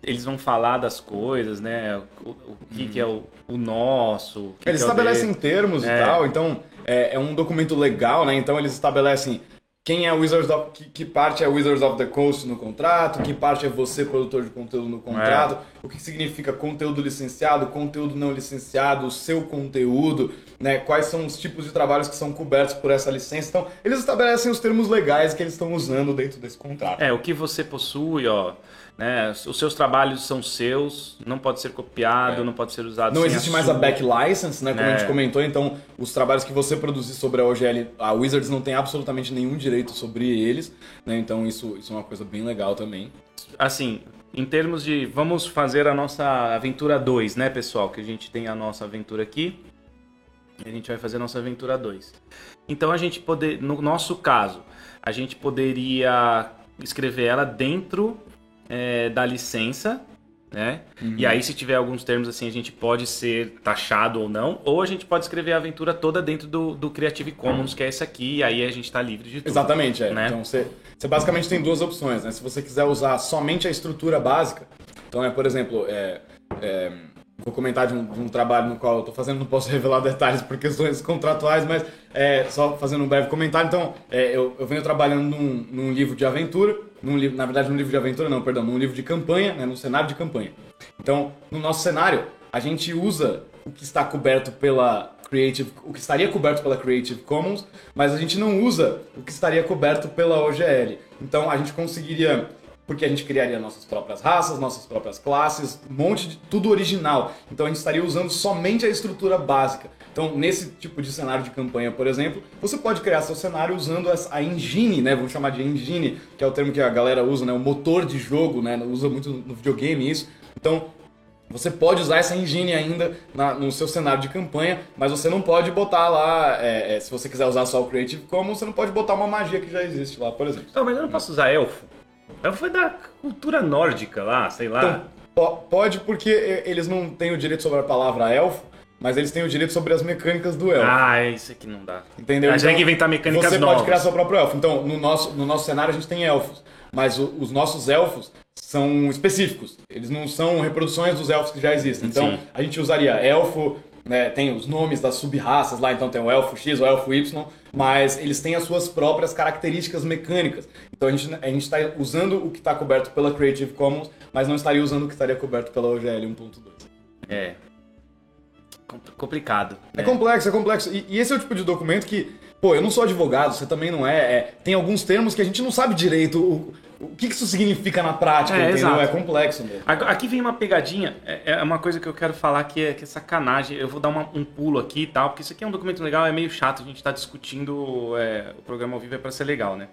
eles vão falar das coisas, né? O, o que, que é o, o nosso. que Eles que é estabelecem termos É. e tal, então é, é um documento legal, né? Então eles estabelecem quem é Wizards of, que, que parte é Wizards of the Coast no contrato, que parte é você, produtor de conteúdo no contrato, É. o que significa conteúdo licenciado, conteúdo não licenciado, o seu conteúdo, né? Quais são os tipos de trabalhos que são cobertos por essa licença. Então, eles estabelecem os termos legais que eles estão usando dentro desse contrato. É, o que você possui, ó. Né? Os seus trabalhos são seus, não pode ser copiado, É. não pode ser usado Não existe mais a sua. back license, né? Como a É. gente comentou, então os trabalhos que você produzir sobre a OGL, a Wizards não tem absolutamente nenhum direito sobre eles, né? Então isso, isso é uma coisa bem legal também. assim, em termos de. Vamos fazer a nossa aventura 2, né, pessoal? Que a gente tem a nossa aventura aqui. E a gente vai fazer a nossa aventura 2. Então a gente poder. No nosso caso, a gente poderia escrever ela dentro é, da licença. Né? E aí, se tiver alguns termos assim, a gente pode ser taxado ou não, ou a gente pode escrever a aventura toda dentro do, do Creative Commons, que é esse aqui, e aí a gente tá livre de tudo. Exatamente, é. Né? Então você, você basicamente tem duas opções, né? Se você quiser usar somente a estrutura básica, então é, por exemplo, é, é, vou comentar de um, de um trabalho no qual eu estou fazendo, não posso revelar detalhes por questões contratuais, mas é, só fazendo um breve comentário. Então, é, eu, eu venho trabalhando num, num livro de aventura, num na verdade, num livro de aventura, não, perdão, num livro de campanha, né, num cenário de campanha. Então, no nosso cenário, a gente usa o que está coberto pela Creative, o que estaria coberto pela Creative Commons, mas a gente não usa o que estaria coberto pela OGL. Então a gente conseguiria porque a gente criaria nossas próprias raças, nossas próprias classes, um monte de tudo original. Então a gente estaria usando somente a estrutura básica. Então, nesse tipo de cenário de campanha, por exemplo, você pode criar seu cenário usando a engine, né? Vamos chamar de engine, que é o termo que a galera usa, né? O motor de jogo, né? Usa muito no videogame isso. Então, você pode usar essa engine ainda na, no seu cenário de campanha, mas você não pode botar lá, é, é, se você quiser usar só o Creative Commons, você não pode botar uma magia que já existe lá, por exemplo. Não, mas eu não posso usar elfo. Elfo é da cultura nórdica lá, sei lá. Então, pode porque eles não têm o direito sobre a palavra elfo, mas eles têm o direito sobre as mecânicas do elfo. Ah, é isso aqui não dá. Entendeu? A gente então, tem que inventar mecânicas você novas. Você pode criar seu próprio elfo. Então, no nosso, no nosso cenário a gente tem elfos, mas o, os nossos elfos são específicos. Eles não são reproduções dos elfos que já existem. Então, Sim. a gente usaria elfo, né, tem os nomes das sub-raças lá, então tem o elfo X, o elfo Y, mas eles têm as suas próprias características mecânicas. Então a gente a está usando o que está coberto pela Creative Commons, mas não estaria usando o que estaria coberto pela OGL 1.2. É, complicado. É né? complexo, é complexo. E, e, esse é o tipo de documento que, pô, eu não sou advogado, você também não é. é tem alguns termos que a gente não sabe direito o, o que isso significa na prática, é, entendeu? Exato. É complexo mesmo. Aqui vem uma pegadinha, é, é uma coisa que eu quero falar que é, que é sacanagem. Eu vou dar uma, um pulo aqui e tal, porque isso aqui é um documento legal, é meio chato a gente tá discutindo. É, o programa ao vivo é para ser legal, né?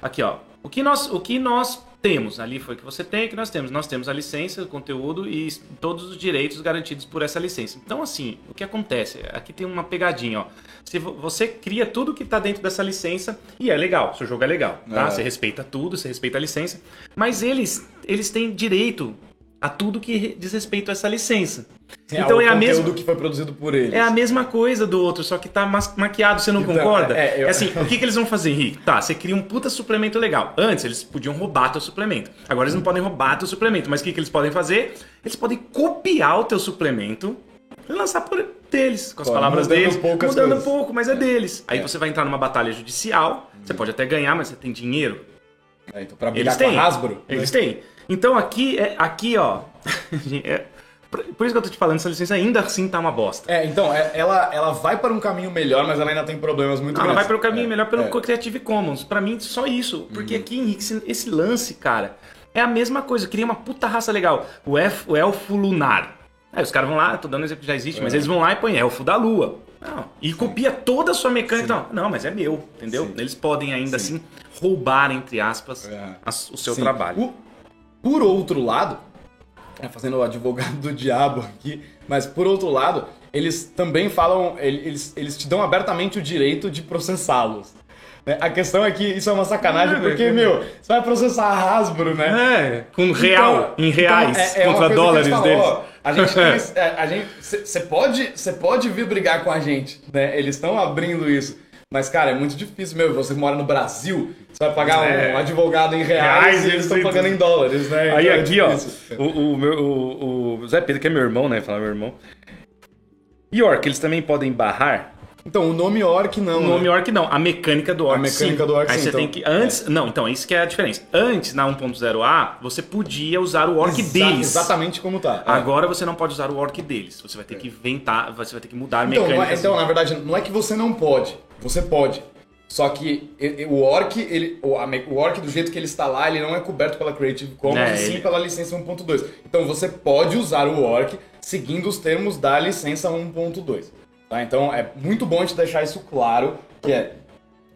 Aqui, ó. O que nós, o que nós temos ali foi que você tem, que nós temos. Nós temos a licença, o conteúdo e todos os direitos garantidos por essa licença. Então, assim, o que acontece? Aqui tem uma pegadinha, ó. Se você cria tudo que está dentro dessa licença e é legal, seu jogo é legal, tá? É. Você respeita tudo, você respeita a licença, mas eles, eles têm direito a tudo que diz respeito a essa licença. É, então é a mesma que foi produzido por eles. É a mesma coisa do outro, só que tá maquiado, você não então, concorda? É, eu... é, assim, o que, que eles vão fazer, Henrique? Tá, você cria um puta suplemento legal. Antes eles podiam roubar teu suplemento. Agora eles não podem roubar teu suplemento, mas o que, que eles podem fazer? Eles podem copiar o teu suplemento e lançar por deles, com as Pô, palavras deles, mudando coisas. pouco, mas é, é. deles. Aí é. você vai entrar numa batalha judicial, você pode até ganhar, mas você tem dinheiro. É, então pra brigar eles têm. Hasbro. Eles né? têm. Então aqui, é, aqui ó. é, por isso que eu tô te falando, essa licença ainda assim tá uma bosta. É, então, é, ela, ela vai para um caminho melhor, mas ela ainda tem problemas muito Não, grandes. Ela vai para um caminho é, melhor pelo é. Creative Commons. Para mim, só isso. Porque uhum. aqui, Henrique, esse, esse lance, cara, é a mesma coisa. Cria uma puta raça legal. O, elfo, o elfo lunar. Aí os caras vão lá, tô dando um exemplo que já existe, é. mas eles vão lá e põem elfo da lua. Não, e Sim. copia toda a sua mecânica. Não, não, mas é meu, entendeu? Sim. Eles podem ainda Sim. assim roubar, entre aspas, é. o seu trabalho. O, por outro lado, é, fazendo o advogado do diabo aqui, mas por outro lado, eles também falam, eles, eles te dão abertamente o direito de processá-los. Né? A questão é que isso é uma sacanagem, é, porque, é, meu, você vai processar a Hasbro, né? É, com real, então, em reais, então, é, é contra dólares deles. Ó, a gente, a gente, você pode, você pode vir brigar com a gente, né? Eles estão abrindo isso. Mas, cara, é muito difícil, meu. Você mora no Brasil, você vai pagar é. um advogado em reais, reais e eles estão pagando em dólares, né? Aí então, aqui, é ó, o, o, meu, o, o Zé Pedro, que é meu irmão, né? Falar meu irmão. York, eles também podem barrar então, o nome orc não. O nome né? orc não. A mecânica do orc. A mecânica sim. do orc Aí sim. você então, tem que. Antes. É. Não, então, isso que é a diferença. Antes, na 1.0A, você podia usar o orc Exa deles. Exatamente como tá. É. Agora você não pode usar o orc deles. Você vai ter que inventar, você vai ter que mudar a então, mecânica. É, então, na verdade, não é que você não pode. Você pode. Só que o orc, ele, o, o orc do jeito que ele está lá, ele não é coberto pela Creative Commons, é, e sim ele... pela licença 1.2. Então você pode usar o orc seguindo os termos da licença 1.2. Tá? Então é muito bom te deixar isso claro, que é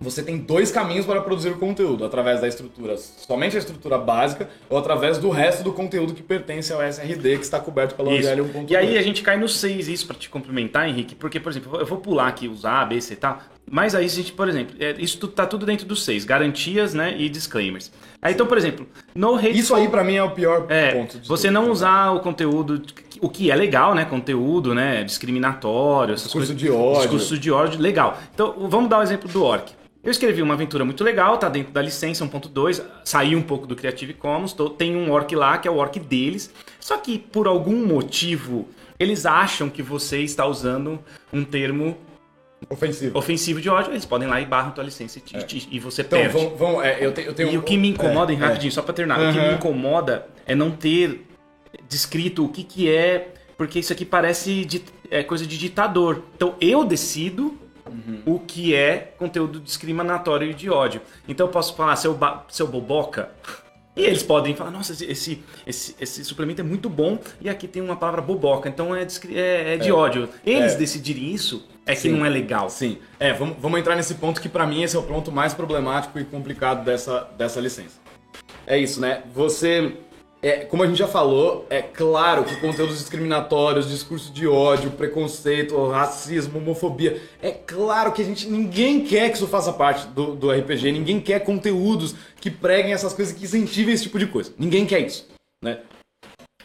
você tem dois caminhos para produzir o conteúdo, através da estrutura, somente a estrutura básica, ou através do resto do conteúdo que pertence ao SRD, que está coberto pela OGL 1.2. E aí a gente cai no 6, isso para te complementar, Henrique, porque, por exemplo, eu vou pular aqui os A, B, C e tal, mas aí a gente, por exemplo, é, isso tá tudo dentro dos 6, garantias né, e disclaimers. Aí então, por exemplo, no hate Isso aí para mim é o pior é, ponto. você não usar o conteúdo, o que é legal, né? Conteúdo, né? Discriminatório, essas discurso coisas. de ódio. Discurso de ódio, legal. Então, vamos dar o um exemplo do Orc. Eu escrevi uma aventura muito legal, tá dentro da licença 1.2, saí um pouco do Creative Commons, tô, tem um orc lá que é o orc deles. Só que por algum motivo eles acham que você está usando um termo ofensivo, ofensivo de ódio, eles podem ir lá e barram tua licença e, é. e você então, perde. Vão, vão, é, eu, te, eu tenho e um... o que me incomoda, é, rapidinho, é. só para terminar, uhum. o que me incomoda é não ter descrito o que, que é porque isso aqui parece de, é coisa de ditador. Então eu decido o que é conteúdo discriminatório e de ódio. Então eu posso falar, seu, seu boboca. E eles podem falar, nossa, esse, esse, esse, suplemento é muito bom e aqui tem uma palavra boboca, então é, é, é de ódio. Eles É. decidirem isso é que Sim. não é legal. Sim. É, vamos, vamos entrar nesse ponto que pra mim esse é o ponto mais problemático e complicado dessa, dessa licença. É isso, né? Você. É, como a gente já falou, é claro que conteúdos discriminatórios, discurso de ódio, preconceito, racismo, homofobia. É claro que a gente. Ninguém quer que isso faça parte do, do RPG, ninguém quer conteúdos que preguem essas coisas, que incentivem esse tipo de coisa. Ninguém quer isso, né?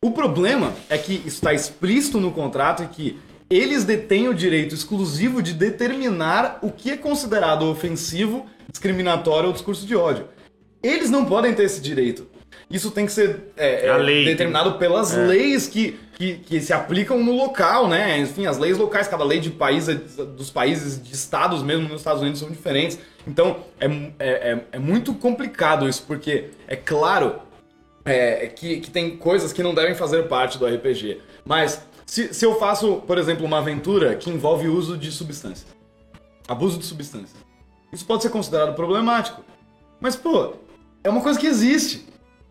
O problema é que está explícito no contrato e que eles detêm o direito exclusivo de determinar o que é considerado ofensivo, discriminatório ou discurso de ódio. Eles não podem ter esse direito. Isso tem que ser é, A é, lei, determinado pelas É. leis que, que, que se aplicam no local, né? Enfim, as leis locais, cada lei de país, dos países, de estados mesmo nos Estados Unidos são diferentes. Então, é, é, é, é muito complicado isso, porque é claro é, que, que tem coisas que não devem fazer parte do RPG. Mas se, se eu faço, por exemplo, uma aventura que envolve o uso de substâncias, abuso de substâncias, isso pode ser considerado problemático. Mas, pô, é uma coisa que existe.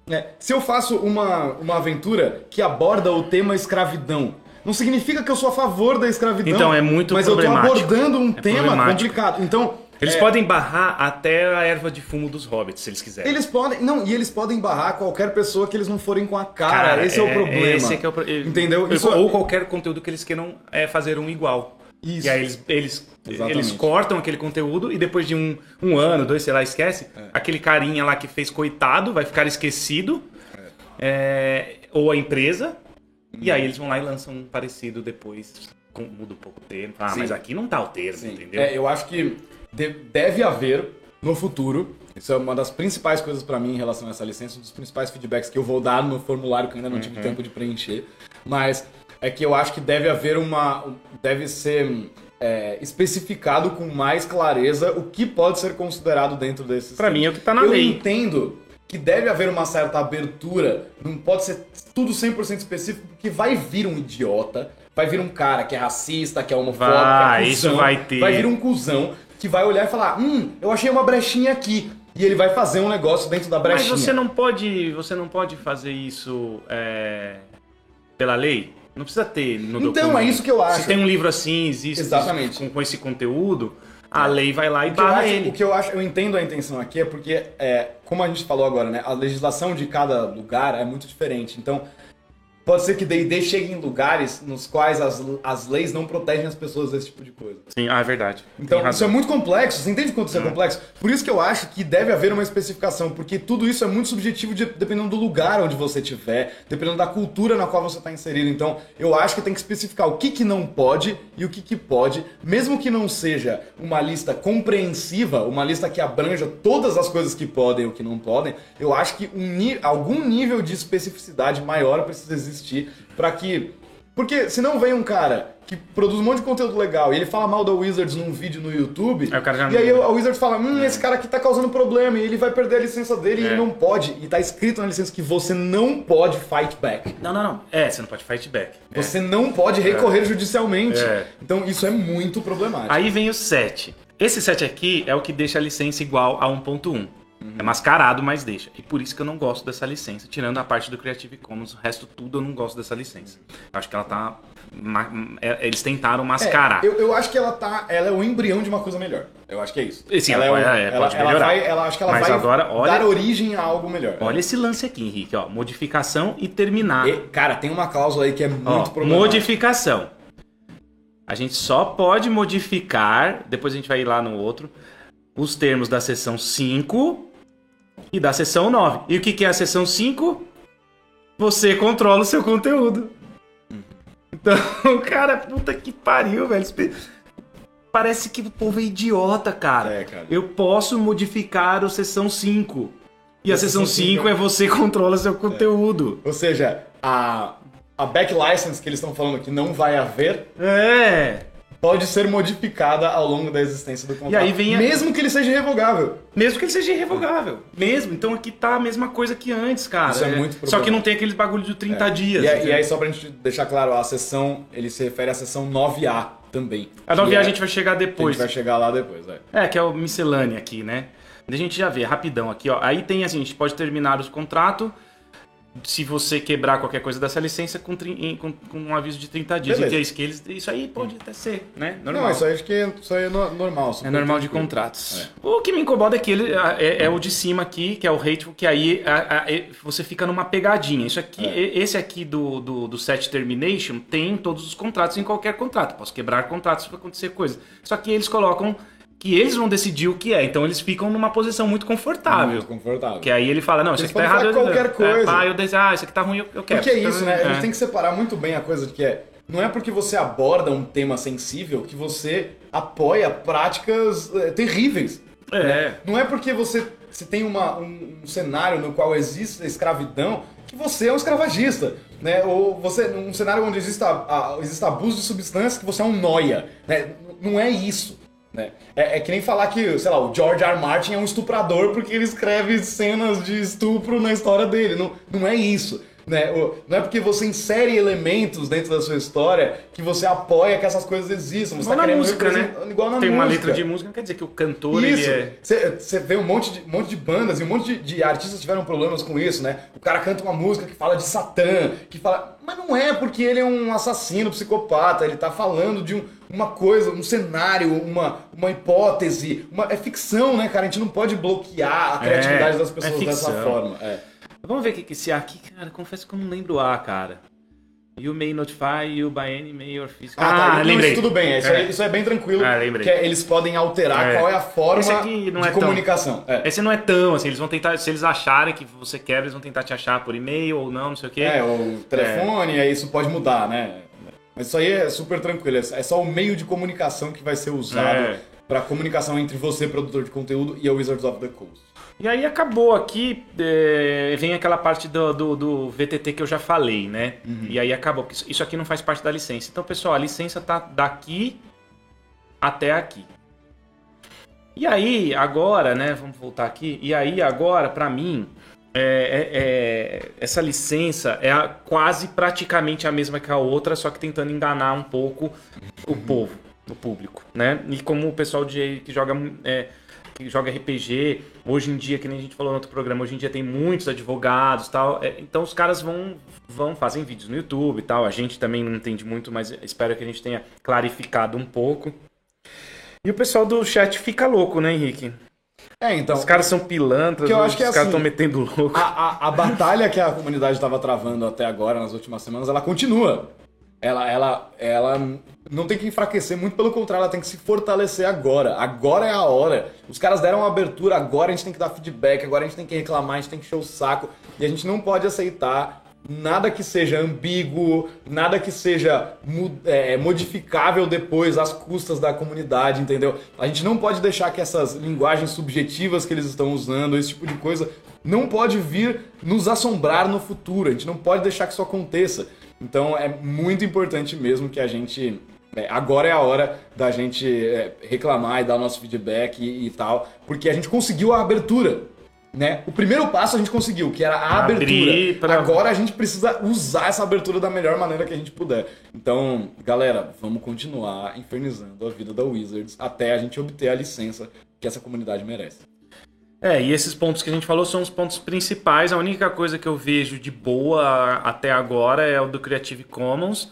Né? Se eu faço uma, uma aventura que aborda o tema escravidão, não significa que eu sou a favor da escravidão. Então, é muito Mas eu tô abordando um É tema complicado. Então. Eles é, podem barrar até a erva de fumo dos hobbits, se eles quiserem. Eles podem. Não, e eles podem barrar qualquer pessoa que eles não forem com a cara. esse é, o problema. Esse é que é o Entendeu? Ou- Isso- Ou qualquer conteúdo que eles queiram é, fazer um igual. Isso. E aí eles, eles, Exatamente. eles cortam aquele conteúdo e depois de um, um ano, dois, sei lá, esquece. Aquele carinha lá que fez coitado vai ficar esquecido. É, ou a empresa. E aí eles vão lá e lançam um parecido depois. Com, muda um pouco o termo. Ah, Sim. mas aqui não tá o termo, Sim. entendeu? É, eu acho que de- deve haver no futuro. Isso é uma das principais coisas pra mim em relação a essa licença, um dos principais feedbacks que eu vou dar no formulário que eu ainda não Uhum. tive tempo de preencher. Mas é que eu acho que deve haver uma. deve ser é, especificado com mais clareza o que pode ser considerado dentro desses. Pra mim é o que tá na eu lei. entendo que deve haver uma certa abertura, não pode ser tudo 100% específico, porque vai vir um idiota, vai vir um cara que é racista, que é homofóbico, Vai, que é isso vai ter. Vai vir um cuzão que vai olhar e falar: "Hum, eu achei uma brechinha aqui". E ele vai fazer um negócio dentro da Mas brechinha. você não pode, você não pode fazer isso é, pela lei? Não precisa ter no Então, documento. é isso que eu acho. Se tem um livro assim, existe Exatamente. Com, com esse conteúdo, a lei vai lá e barra acho, ele. o que eu acho, eu entendo a intenção aqui é porque, é, como a gente falou agora, né, a legislação de cada lugar é muito diferente. Então, pode ser que D&D chegue em lugares nos quais as, as leis não protegem as pessoas desse tipo de coisa. Sim, ah, é verdade. Então, isso é muito complexo, você entende quanto isso é complexo? Por isso que eu acho que deve haver uma especificação, porque tudo isso é muito subjetivo de- dependendo do lugar onde você estiver, dependendo da cultura na qual você está inserido. Então, eu acho que tem que especificar o que, que não pode e o que, que pode, mesmo que não seja uma lista compreensiva, uma lista que abranja todas as coisas que podem e o que não podem, eu acho que um algum nível de especificidade maior precisa existir para que porque senão vem um cara que produz um monte de conteúdo legal e ele fala mal da Wizards num vídeo no YouTube. Aí e não- aí a Wizards fala: Hum, esse cara aqui tá causando problema e ele vai perder a licença dele e É. ele não pode. E tá escrito na licença que você não pode fight back. Não, não, não. É, você não pode fight back. É. Você não pode recorrer judicialmente. É. Então isso é muito problemático. Aí vem o 7. Esse 7 aqui é o que deixa a licença igual a 1.1. É mascarado, mas deixa. E por isso que eu não gosto dessa licença, tirando a parte do Creative Commons, o resto tudo eu não gosto dessa licença. Eu acho que ela tá. é, Eles tentaram É, mascarar. eu, eu acho que ela tá. Ela é o embrião de uma coisa melhor. Eu acho que é isso. Sim, ela ela um- pode- é, ela, ela vai, ela acho que ela Mas vai agora, olha- dar origem a algo melhor. Olha esse lance aqui, Henrique, ó. Modificação e terminar. E, cara, tem uma cláusula aí que é muito Ó, problemática. modificação. A gente só pode modificar, depois a gente vai ir lá no outro, os termos da seção 5 e da seção 9. E o que que é a seção 5? Você controla o seu conteúdo. Então, cara, puta que pariu, velho. Parece que o povo é idiota, cara. É, cara. Eu posso modificar o seção 5. E E a seção seção 5 cinco é você controla seu conteúdo. Ou seja, a, a back license que eles estão falando que não vai haver É. pode ser modificada ao longo da existência do contrato. E aí vem a- Mesmo que ele seja revogável. Mesmo que ele seja irrevogável. Mesmo. Então aqui tá a mesma coisa que antes, cara. Isso é muito Só problemático. que não tem aqueles bagulho de 30 dias. E, e aí, só pra gente deixar claro, a sessão, ele se refere à sessão 9A também. a 9 Que a é- gente vai chegar que A depois. gente vai chegar lá depois, é. É, que é o miscelânea aqui, né? A gente já vê, rapidão aqui, ó. Aí tem assim, a gente pode terminar os contratos se você quebrar qualquer coisa dessa licença com, com, com um aviso de 30 dias. Beleza. E que é isso que eles. Isso aí pode até ser, né? Normal. Não, isso aí acho que isso aí é no- normal. É super normal de contratos. O que me incomoda é que ele é, é o de cima aqui, que é o hateful, que aí a- a- você fica numa pegadinha. Isso aqui, É. esse aqui do, do, do set termination tem em todos os contratos, em qualquer contrato. Posso quebrar contratos se acontecer coisa. Só que eles colocam que eles vão decidir o que é. Então eles ficam numa posição muito confortável. Muito confortável. Que aí ele fala, não, isso aqui tá errado. falar eu- qualquer é, coisa. pá, eu desejo, ah, isso aqui tá ruim, eu, eu quero. Porque é isso, né? A É. gente tem que separar muito bem a coisa de que é. Não é porque você aborda um tema sensível que você apoia práticas eh, terríveis. É. Não é porque você, você tem uma, um, um cenário no qual existe a escravidão que você é um escravagista. Né? Ou você, num cenário onde existe, a, a- existe abuso de substâncias, que você é um noia. Né? Não é isso. Né? É, é que nem falar que, sei lá, o George R. R. Martin é um estuprador porque ele escreve cenas de estupro na história dele. Não, não é isso. Né? Não é porque você insere elementos dentro da sua história que você apoia que essas coisas existam. Você Igual tá na música, né? Igual na Tem uma música. letra de música, não quer dizer que o cantor Isso. ele é. Você vê um monte, de, um monte de bandas e um monte de, de artistas tiveram problemas com isso, né? O cara canta uma música que fala de Satã, que fala. Mas não é porque ele é um assassino, psicopata, ele tá falando de um- uma coisa, um cenário, uma, uma hipótese. Uma, é ficção, né, cara? A gente não pode bloquear a É, criatividade das é pessoas dessa ficção. forma. É. Vamos ver o que que esse A aqui, cara. Confesso que eu não lembro o A, cara. You may notify you by any mail or physical. Ah, tá. Não, lembrei. Isso tudo bem, isso, É. isso é bem tranquilo. Ah, lembrei. Que é- eles podem alterar É. qual é a forma Esse aqui não de é tão- comunicação. É. Esse não é tão assim, eles vão tentar, se eles acharem que você quebra, eles vão tentar te achar por e-mail ou não, não sei o quê. É, o telefone, aí isso pode mudar, né? Mas isso aí é super tranquilo, é só o meio de comunicação que vai ser usado Pra comunicação entre você, produtor de conteúdo, e a Wizards of the Coast. E aí acabou aqui, é, vem aquela parte do, do, do VTT que eu já falei, né? E aí acabou, isso- aqui não faz parte da licença. Então, pessoal, a licença tá daqui até aqui. E aí, agora, né? Vamos voltar aqui. E aí, agora, pra mim, é, é- é- essa licença é a- quase praticamente a mesma que a outra, só que tentando enganar um pouco o povo, o público, né? E como o pessoal de, que joga é, que joga RPG, hoje em dia, que nem a gente falou no outro programa, hoje em dia tem muitos advogados e tal, é, então os caras vão, vão fazem vídeos no YouTube e tal, a gente também não entende muito, mas espero que a gente tenha clarificado um pouco. E o pessoal do chat fica louco, né, Henrique? É, então, Os caras são pilantras, que eu os acho que é caras assim, estão metendo louco. a, a, a batalha que a comunidade estava travando até agora, nas últimas semanas, ela continua. Ela, ela, ela não tem que enfraquecer, muito pelo contrário, ela tem que se fortalecer agora. Agora é a hora. Os caras deram uma abertura, agora a gente tem que dar feedback, agora a gente tem que reclamar, a gente tem que encher o saco. E a gente não pode aceitar nada que seja ambíguo, nada que seja é, modificável depois às custas da comunidade, entendeu? A gente não pode deixar que essas linguagens subjetivas que eles estão usando, esse tipo de coisa, não pode vir nos assombrar no futuro. A gente não pode deixar que isso aconteça. Então é muito importante mesmo que a gente. É, agora é a hora da gente é, reclamar e dar o nosso feedback e, e tal, porque a gente conseguiu a abertura. Né? O primeiro passo a gente conseguiu, que era a Abrir abertura. pra- Agora a gente precisa usar essa abertura da melhor maneira que a gente puder. Então, galera, vamos continuar infernizando a vida da Wizards até a gente obter a licença que essa comunidade merece. É, e esses pontos que a gente falou são os pontos principais. A única coisa que eu vejo de boa até agora é o do Creative Commons.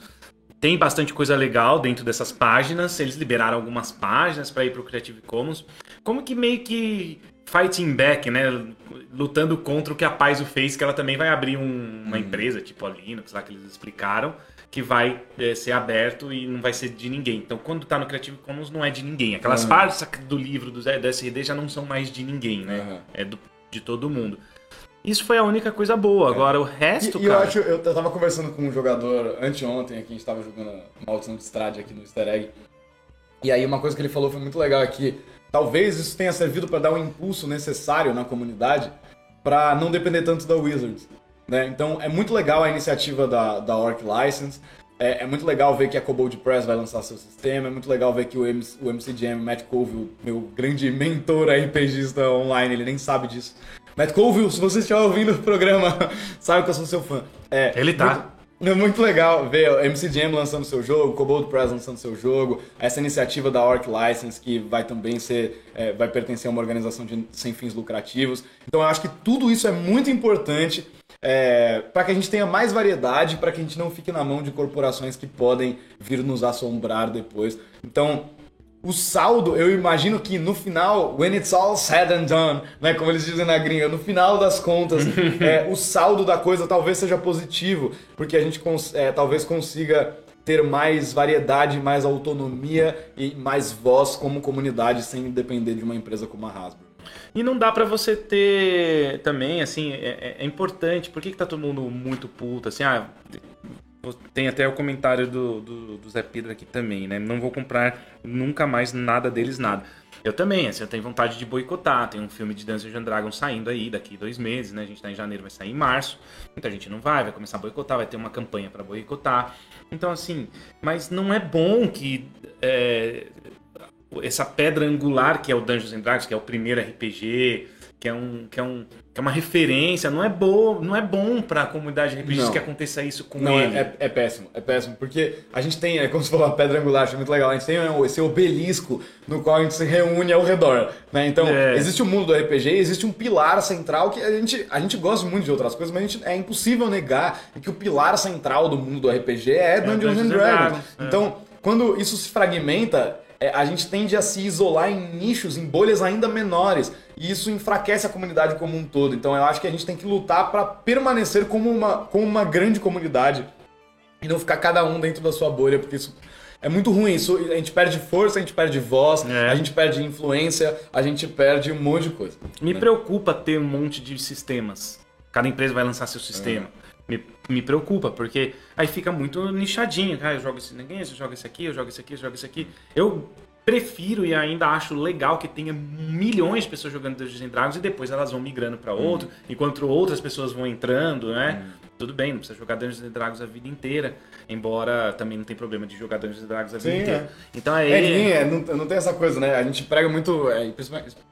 Tem bastante coisa legal dentro dessas páginas. Eles liberaram algumas páginas para ir para o Creative Commons. Como que meio que fighting back, né? Lutando contra o que a Paizo fez, que ela também vai abrir um- uma empresa, tipo a Linux, lá que eles explicaram, que vai eh, ser aberto e não vai ser de ninguém. Então, quando tá no Creative Commons, não é de ninguém. Aquelas Uhum. partes do livro do, do SRD já não são mais de ninguém, né? Uhum. É do- de todo mundo. Isso foi a única coisa boa. Agora, o resto, E, e eu cara... acho, eu tava conversando com um jogador anteontem aqui, a gente tava jogando uma maldição de Strade aqui no easter egg. E aí uma coisa que ele falou foi muito legal aqui. Talvez isso tenha servido para dar um impulso necessário na comunidade para não depender tanto da Wizards. Né? Então é muito legal a iniciativa da, da Orc License. É, é, muito legal ver que a Cobold Press vai lançar seu sistema, é muito legal ver que o, MC, o MCGM, Matt Colville, meu grande mentor RPGista online, ele nem sabe disso. Matt Colville, se você estiver ouvindo o programa, sabe que eu sou seu fã. É, ele tá. Muito, é muito legal ver o MCGM lançando seu jogo, Cobold Press lançando seu jogo, essa iniciativa da Orc License que vai também ser, é, vai pertencer a uma organização de, sem fins lucrativos. Então eu acho que tudo isso é muito importante é, para que a gente tenha mais variedade, para que a gente não fique na mão de corporações que podem vir nos assombrar depois. Então, o saldo, eu imagino que no final, when it's all said and done, né, como eles dizem na gringa, no final das contas, é, o saldo da coisa talvez seja positivo, porque a gente é, talvez consiga ter mais variedade, mais autonomia e mais voz como comunidade sem depender de uma empresa como a Hasbro. E não dá para você ter também, assim, é, é, é, importante. Por que, que tá todo mundo muito puto? Assim, ah, tem até o comentário do, do, do Zé Pedro aqui também, né? Não vou comprar nunca mais nada deles, nada. Eu também, assim, eu tenho vontade de boicotar. Tem um filme de Dungeons and Dragons saindo aí daqui dois meses, né? A gente tá em janeiro, vai sair em março. Muita gente não vai, vai começar a boicotar, vai ter uma campanha para boicotar. Então, assim, mas não é bom que é, essa pedra angular que é o Dungeons and Dragons, que é o primeiro RPG, que é um que é um que é uma referência, não é bom, não é bom para a comunidade de RPGs que aconteça isso com não, é, ele. É, é, péssimo, é péssimo, porque a gente tem, é como você falou, a pedra angular, acho muito legal, a gente tem esse obelisco no qual a gente se reúne ao redor, né? Então, é. existe o um mundo do RPG, existe um pilar central que a gente, a gente gosta muito de outras coisas, mas a gente, é impossível negar que o pilar central do mundo do RPG é, é Dungeons and Dragons. Dragons. É. Então, quando isso se fragmenta, é, a gente tende a se isolar em nichos, em bolhas ainda menores. E isso enfraquece a comunidade como um todo. Então eu acho que a gente tem que lutar para permanecer como uma, como uma grande comunidade e não ficar cada um dentro da sua bolha, porque isso é muito ruim. Isso, a gente perde força, a gente perde voz, é. a gente perde influência, a gente perde um monte de coisa. Me né? preocupa ter um monte de sistemas. Cada empresa vai lançar seu sistema. É me, me preocupa, porque aí fica muito nichadinho. Ah, eu jogo esse ninguém, eu jogo esse aqui, eu jogo esse aqui, eu jogo esse aqui. Eu prefiro e ainda acho legal que tenha milhões de pessoas jogando Dungeons Dragons e depois elas vão migrando para outro, hum. enquanto outras pessoas vão entrando, né? Hum. Tudo bem, não precisa jogar Dungeons and Dragons a vida inteira, embora também não tem problema de jogar Dungeons and Dragons a vida Sim, inteira. É. Então aí... É, é, não, não tem essa coisa, né? A gente prega muito, é,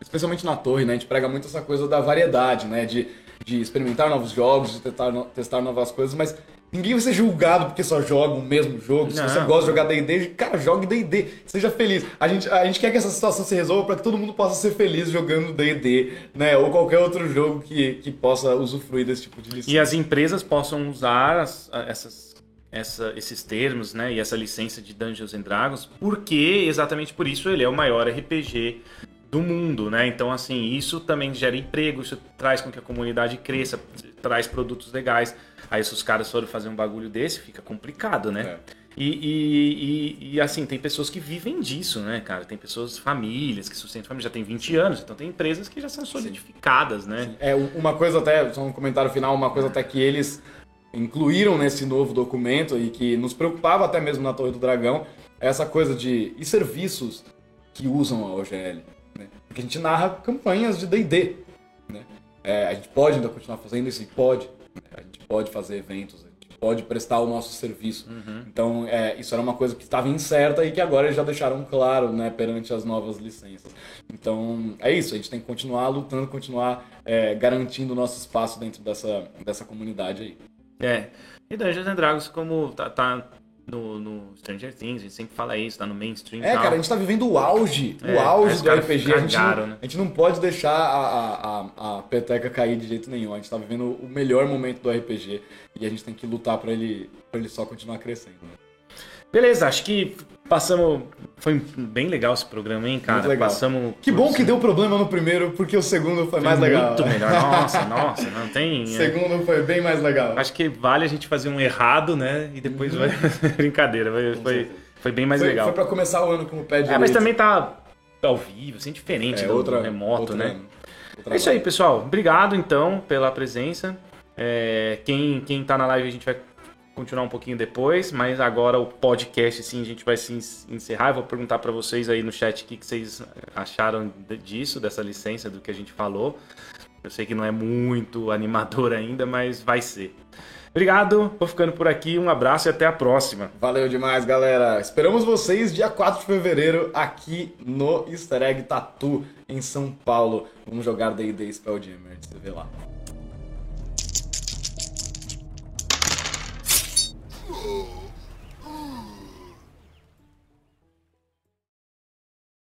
especialmente na torre, né? A gente prega muito essa coisa da variedade, né? De de experimentar novos jogos, de testar, testar novas coisas, mas ninguém vai ser julgado porque só joga o mesmo jogo. Se você gosta de jogar D&D, cara, jogue D&D, seja feliz. A gente, a gente quer que essa situação se resolva para que todo mundo possa ser feliz jogando D&D, né? Ou qualquer outro jogo que, que possa usufruir desse tipo de licença. E as empresas possam usar as, essas essa, esses termos, né, e essa licença de Dungeons and Dragons, porque exatamente por isso ele é o maior RPG do mundo, né? Então, assim, isso também gera emprego, isso traz com que a comunidade cresça, traz produtos legais. Aí, se os caras forem fazer um bagulho desse, fica complicado, né? É. E, e, e, e, assim, tem pessoas que vivem disso, né, cara? Tem pessoas, famílias que sustentam família, já tem 20 anos, então tem empresas que já são solidificadas, Sim. né? Sim. É, uma coisa até, só um comentário final, uma coisa até que eles incluíram nesse novo documento e que nos preocupava até mesmo na Torre do Dragão, é essa coisa de e serviços que usam a OGL. Porque a gente narra campanhas de D&D, né? É, a gente pode ainda continuar fazendo isso, e pode. Né? A gente pode fazer eventos, a gente pode prestar o nosso serviço. Uhum. Então, é, isso era uma coisa que estava incerta e que agora eles já deixaram claro, né, perante as novas licenças. Então, é isso, a gente tem que continuar lutando, continuar é, garantindo o nosso espaço dentro dessa, dessa comunidade aí. É, e Dungeons and Dragons, como tá, tá no, no, Stranger Things, a gente sempre fala isso, tá no mainstream. É, tal. cara, a gente tá vivendo o auge, é, o auge do RPG. Cagaram, a, gente não, né? a gente não pode deixar a, a, a, peteca cair de jeito nenhum. A gente tá vivendo o melhor momento do RPG e a gente tem que lutar para ele, pra ele só continuar crescendo. Beleza, acho que passamos. Foi bem legal esse programa, hein, cara? Muito legal. Passamos. Que bom que deu problema no primeiro, porque o segundo foi, foi mais legal. Muito melhor. Nossa, nossa, não tem. O é. segundo foi bem mais legal. Acho que vale a gente fazer um errado, né? E depois uhum. vai. Brincadeira, foi, foi, foi, bem mais foi, legal. Foi pra começar o ano com o pé de. É, mas também tá ao vivo, assim, diferente é, do, outra, do remoto, outra, né? Outra é isso aí, pessoal. Obrigado, então, pela presença. É, quem, quem tá na live, a gente vai continuar um pouquinho depois, mas agora o podcast, sim, a gente vai se encerrar. Eu vou perguntar para vocês aí no chat o que, que vocês acharam disso, dessa licença, do que a gente falou. Eu sei que não é muito animador ainda, mas vai ser. Obrigado, vou ficando por aqui, um abraço e até a próxima. Valeu demais, galera. Esperamos vocês dia 4 de fevereiro aqui no Easter Egg Tattoo em São Paulo. Vamos jogar D&D Spelljammer, você vê lá. Oh.